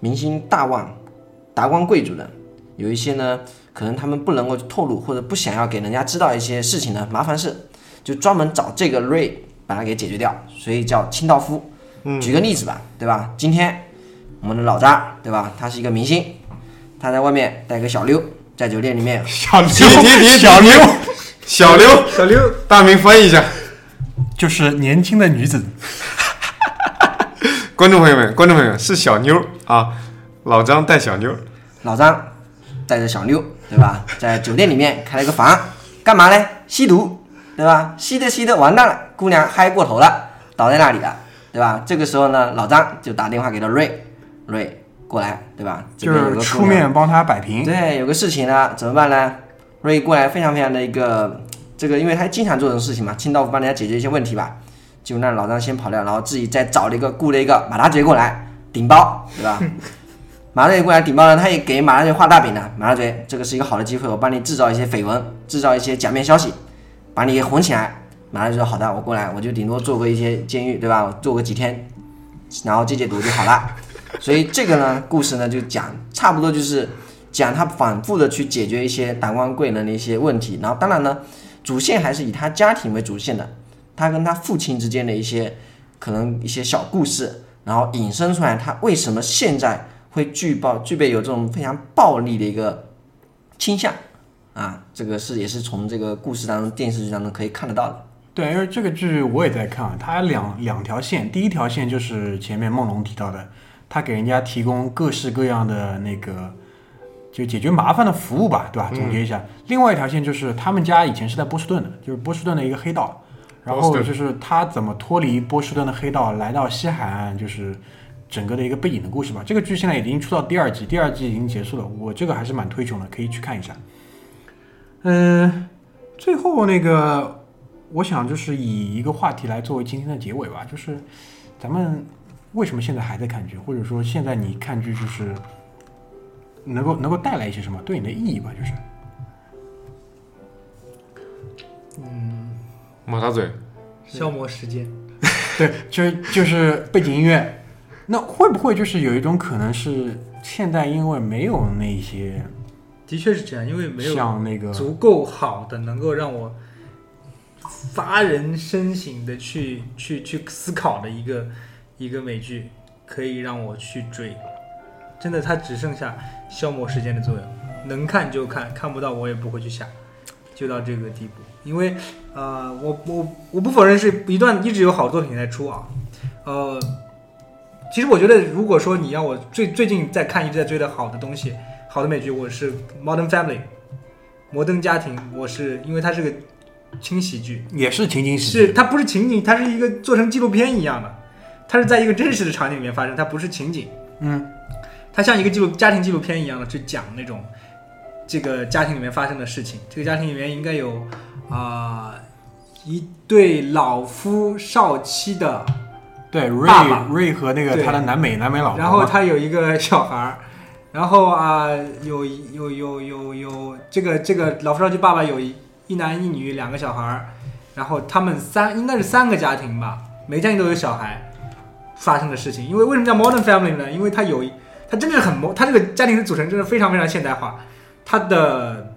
明星大腕、达官贵族的。有一些呢，可能他们不能够透露或者不想要给人家知道一些事情的麻烦事，就专门找这个 Ray 把它给解决掉，所以叫清道夫。举个例子吧，对吧？今天我们的老扎，对吧？他是一个明星，他在外面带个小妞，在酒店里面小提提提小刘，小刘，小刘，大名翻译一下。就是年轻的女子，观众朋友们，观众朋友们是小妞啊，老张带小妞，老张带着小妞，对吧？在酒店里面开了个房，干嘛呢？吸毒，对吧？吸的吸的完蛋了，姑娘嗨过头了，倒在那里了，对吧？这个时候呢，老张就打电话给了瑞，瑞过来，对吧？就是出面帮他摆平。对，有个事情呢，怎么办呢？瑞过来非常非常的一个这个，因为他经常做这种事情嘛，清道夫帮人家解决一些问题吧，就让老张先跑掉，然后自己再找了一个雇了一个马大嘴过来顶包，对吧？马大嘴过来顶包呢，他也给马大嘴画大饼呢。马大嘴，这个是一个好的机会，我帮你制造一些绯闻，制造一些假面消息，把你给哄起来。马大嘴说好的，我过来，我就顶多做个一些监狱，对吧？我做个几天，然后戒戒毒就好了。所以这个呢，故事呢就讲差不多就是讲他反复的去解决一些达官贵人的一些问题，然后当然呢，主线还是以他家庭为主线的，他跟他父亲之间的一些可能一些小故事，然后引申出来他为什么现在会具暴具备有这种非常暴力的一个倾向啊，这个是也是从这个故事当中电视剧当中可以看得到的。对，因为这个剧我也在看，它两两条线，第一条线就是前面梦龙提到的，他给人家提供各式各样的那个就解决麻烦的服务吧，对吧？总结一下，另外一条线就是他们家以前是在波士顿的，就是波士顿的一个黑道，然后就是他怎么脱离波士顿的黑道，来到西海岸，就是整个的一个背景的故事吧。这个剧现在已经出到第二季，第二季已经结束了，我这个还是蛮推崇的，可以去看一下。嗯，最后那个，我想就是以一个话题来作为今天的结尾吧，就是咱们为什么现在还在看剧，或者说现在你看剧就是能够能够带来一些什么对你的意义吧？就是马大嘴，消磨时间。对，就是就是背景音乐，那会不会就是有一种可能是现在因为没有那些的确是这样，因为没有像那个足够好的能够让我发人深省的去去去思考的一个一个美剧，可以让我去追。真的，它只剩下消磨时间的作用，能看就看，看不到我也不会去想，就到这个地步。因为呃，我我我不否认是一段一直有好作品在出啊，呃，其实我觉得如果说你要我最最近在看一直在追的好的东西，好的美剧，我是《Modern Family》摩登家庭，我是因为它是个轻喜剧，也是情景喜剧，是它不是情景，它是一个做成纪录片一样的，它是在一个真实的场景里面发生，它不是情景，嗯，它像一个纪录家庭纪录片一样的去讲那种这个家庭里面发生的事情。这个家庭里面应该有啊、一对老夫少妻的，对瑞瑞和那个他的南美南美老婆，然后他有一个小孩儿，然后啊、有有有有有这个这个老夫少妻爸爸有一一男一女两个小孩儿，然后他们三应该是三个家庭吧，每家庭都有小孩发生的事情。因为为什么叫 modern family 呢？因为它有一它真的是很模，他这个家庭的组成真的非常非常现代化。他的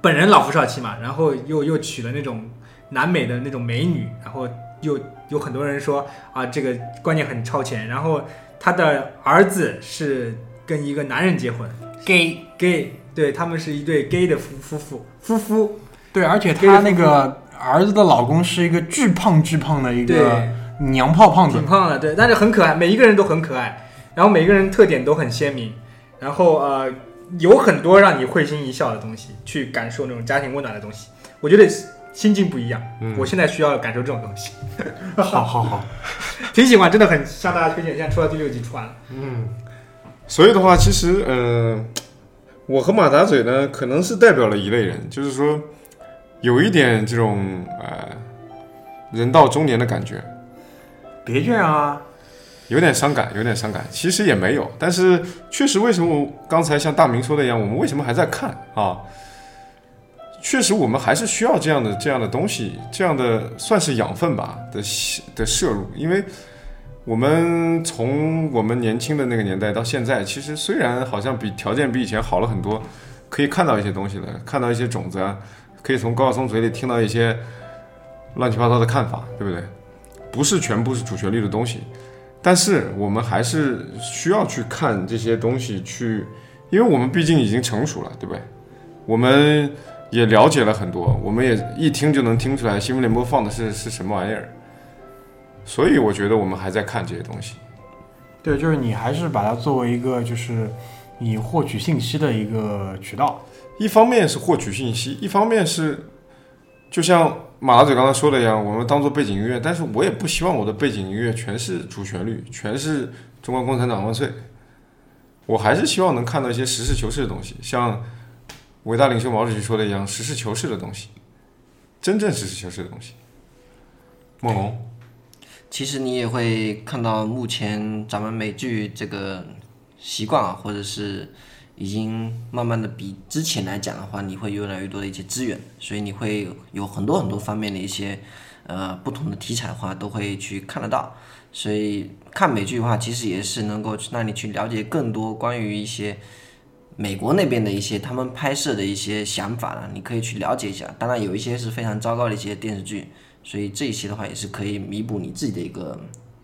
本人老夫少妻嘛，然后又又娶了那种南美的那种美女，然后又有很多人说啊这个观念很超前，然后他的儿子是跟一个男人结婚。Gay，，gay，对他们是一对 gay 的夫夫妇夫妇，对，而且他那个儿子的老公是一个巨胖巨胖的一个，娘炮胖子。挺，胖的，对，但是很可爱，每一个人都很可爱，然后每个人特点都很鲜明，然后呃有很多让你会心一笑的东西，去感受那种家庭温暖的东西，我觉得心境不一样，嗯。我现在需要感受这种东西，好 好好，挺喜欢，真的很向大家推荐，现在出到第六集出完了，嗯，所以的话，其实嗯、我和马达嘴呢，可能是代表了一类人，就是说有一点这种呃人到中年的感觉，别这样啊，有点伤感，有点伤感。其实也没有，但是确实，为什么我刚才像大明说的一样，我们为什么还在看啊？确实，我们还是需要这样的这样的东西，这样的算是养分吧的的摄入，因为我们从我们年轻的那个年代到现在，其实虽然好像比条件比以前好了很多，可以看到一些东西了，看到一些种子，可以从高晓松嘴里听到一些乱七八糟的看法，对不对？不是全部是主旋律的东西，但是我们还是需要去看这些东西，去，因为我们毕竟已经成熟了，对不对？我们也了解了很多，我们也一听就能听出来新闻联播放的是是什么玩意儿。所以我觉得我们还在看这些东西。对，就是你还是把它作为一个就是你获取信息的一个渠道。一方面是获取信息，一方面是就像马大嘴刚才说的一样，我们当做背景音乐，但是我也不希望我的背景音乐全是主旋律，全是中国共产党万岁。我还是希望能看到一些实事求是的东西，像伟大领袖毛主席说的一样，实事求是的东西，真正实事求是的东西。梦龙，其实你也会看到，目前咱们美剧这个习惯啊，或者是已经慢慢的比之前来讲的话，你会越来越多的一些资源，所以你会有很多很多方面的一些呃不同的题材的话，都会去看得到。所以看美剧的话，其实也是能够让你去了解更多关于一些美国那边的一些他们拍摄的一些想法了，你可以去了解一下。当然有一些是非常糟糕的一些电视剧，所以这一些的话也是可以弥补你自己的一个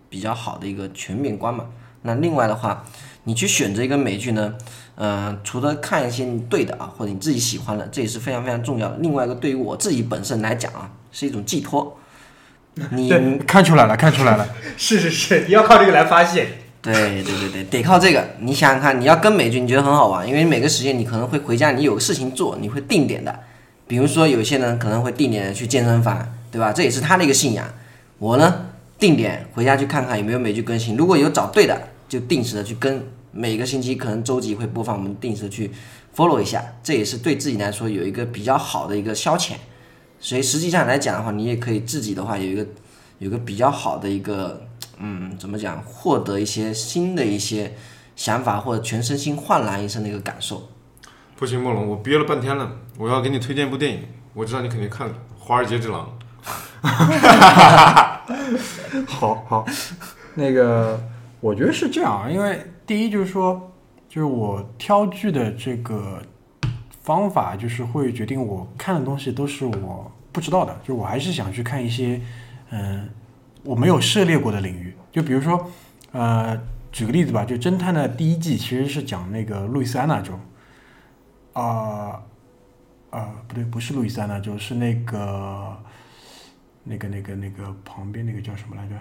比较好的一个全面观嘛。那另外的话，你去选择一个美剧呢，呃，除了看一些你对的啊，或者你自己喜欢的，这也是非常非常重要的。另外一个对于我自己本身来讲啊，是一种寄托。你，看出来了，看出来了。是是是，你要靠这个来发泄。对对对对，得靠这个。你想想看，你要跟美剧，你觉得很好玩，因为每个时间你可能会回家，你有个事情做，你会定点的。比如说有些人可能会定点的去健身房，对吧？这也是他的一个信仰。我呢，定点回家去看看有没有美剧更新，如果有找对的，就定时的去跟，每个星期可能周几会播放，我们定时地去 follow 一下，这也是对自己来说有一个比较好的一个消遣。所以实际上来讲的话，你也可以自己的话有一个有一个比较好的一个，嗯，怎么讲，获得一些新的一些想法或者全身心焕然一新的一个感受。不行，梦龙，我憋了半天了，我要给你推荐一部电影，我知道你肯定看了《华尔街之狼》。好好，那个我觉得是这样啊，因为第一就是说，就是我挑剧的这个方法，就是会决定我看的东西都是我不知道的，就我还是想去看一些嗯、我没有涉猎过的领域，就比如说呃，举个例子吧，就侦探的第一季其实是讲那个路易斯安那州，啊、啊、不对，不是路易斯安那州，是那个那个那个那个旁边那个叫什么来着？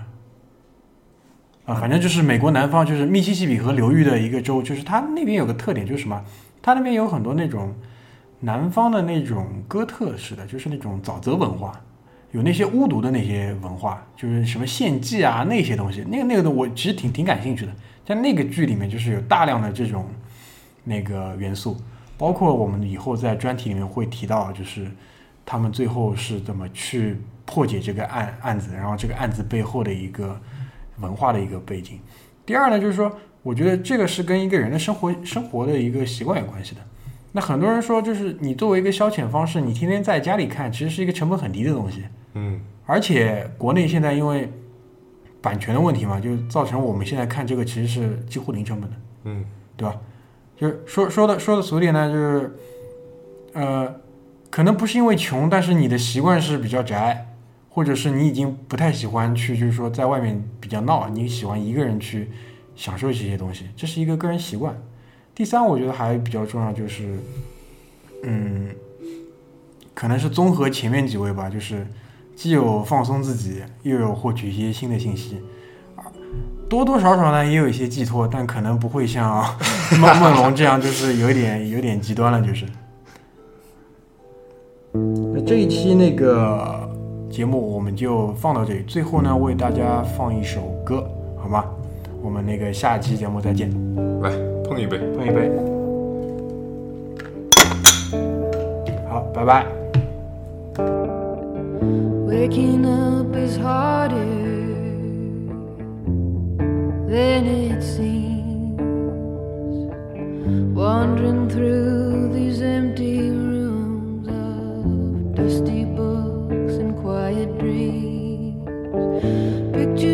啊，反正就是美国南方，就是密西西比河流域的一个州，就是它那边有个特点，就是什么？它那边有很多那种南方的那种哥特式的，就是那种沼泽文化，有那些巫毒的那些文化，就是什么献祭啊那些东西，那个那个的我其实挺挺感兴趣的。在那个剧里面，就是有大量的这种那个元素，包括我们以后在专题里面会提到，就是他们最后是怎么去破解这个案案子，然后这个案子背后的一个文化的一个背景。第二呢，就是说，我觉得这个是跟一个人的生活生活的一个习惯有关系的。那很多人说，就是你作为一个消遣方式，你天天在家里看，其实是一个成本很低的东西。嗯，而且国内现在因为版权的问题嘛，就造成我们现在看这个其实是几乎零成本的。嗯，对吧？就是说说的说的俗点呢，就是呃，可能不是因为穷，但是你的习惯是比较宅，或者是你已经不太喜欢去，就是说在外面比较闹，你喜欢一个人去享受这些东西，这是一个个人习惯。第三，我觉得还比较重要就是，嗯，可能是综合前面几位吧，就是既有放松自己，又有获取一些新的信息。多多少少呢也有一些寄托，但可能不会像 梦梦龙这样，就是有点有点极端了，就是。那这一期那个节目我们就放到这里，最后呢为大家放一首歌，好吗？我们那个下期节目再见，来碰一杯。碰一杯。好，拜拜。Waking up is harder than it seems. Wandering through these empty rooms of dusty To.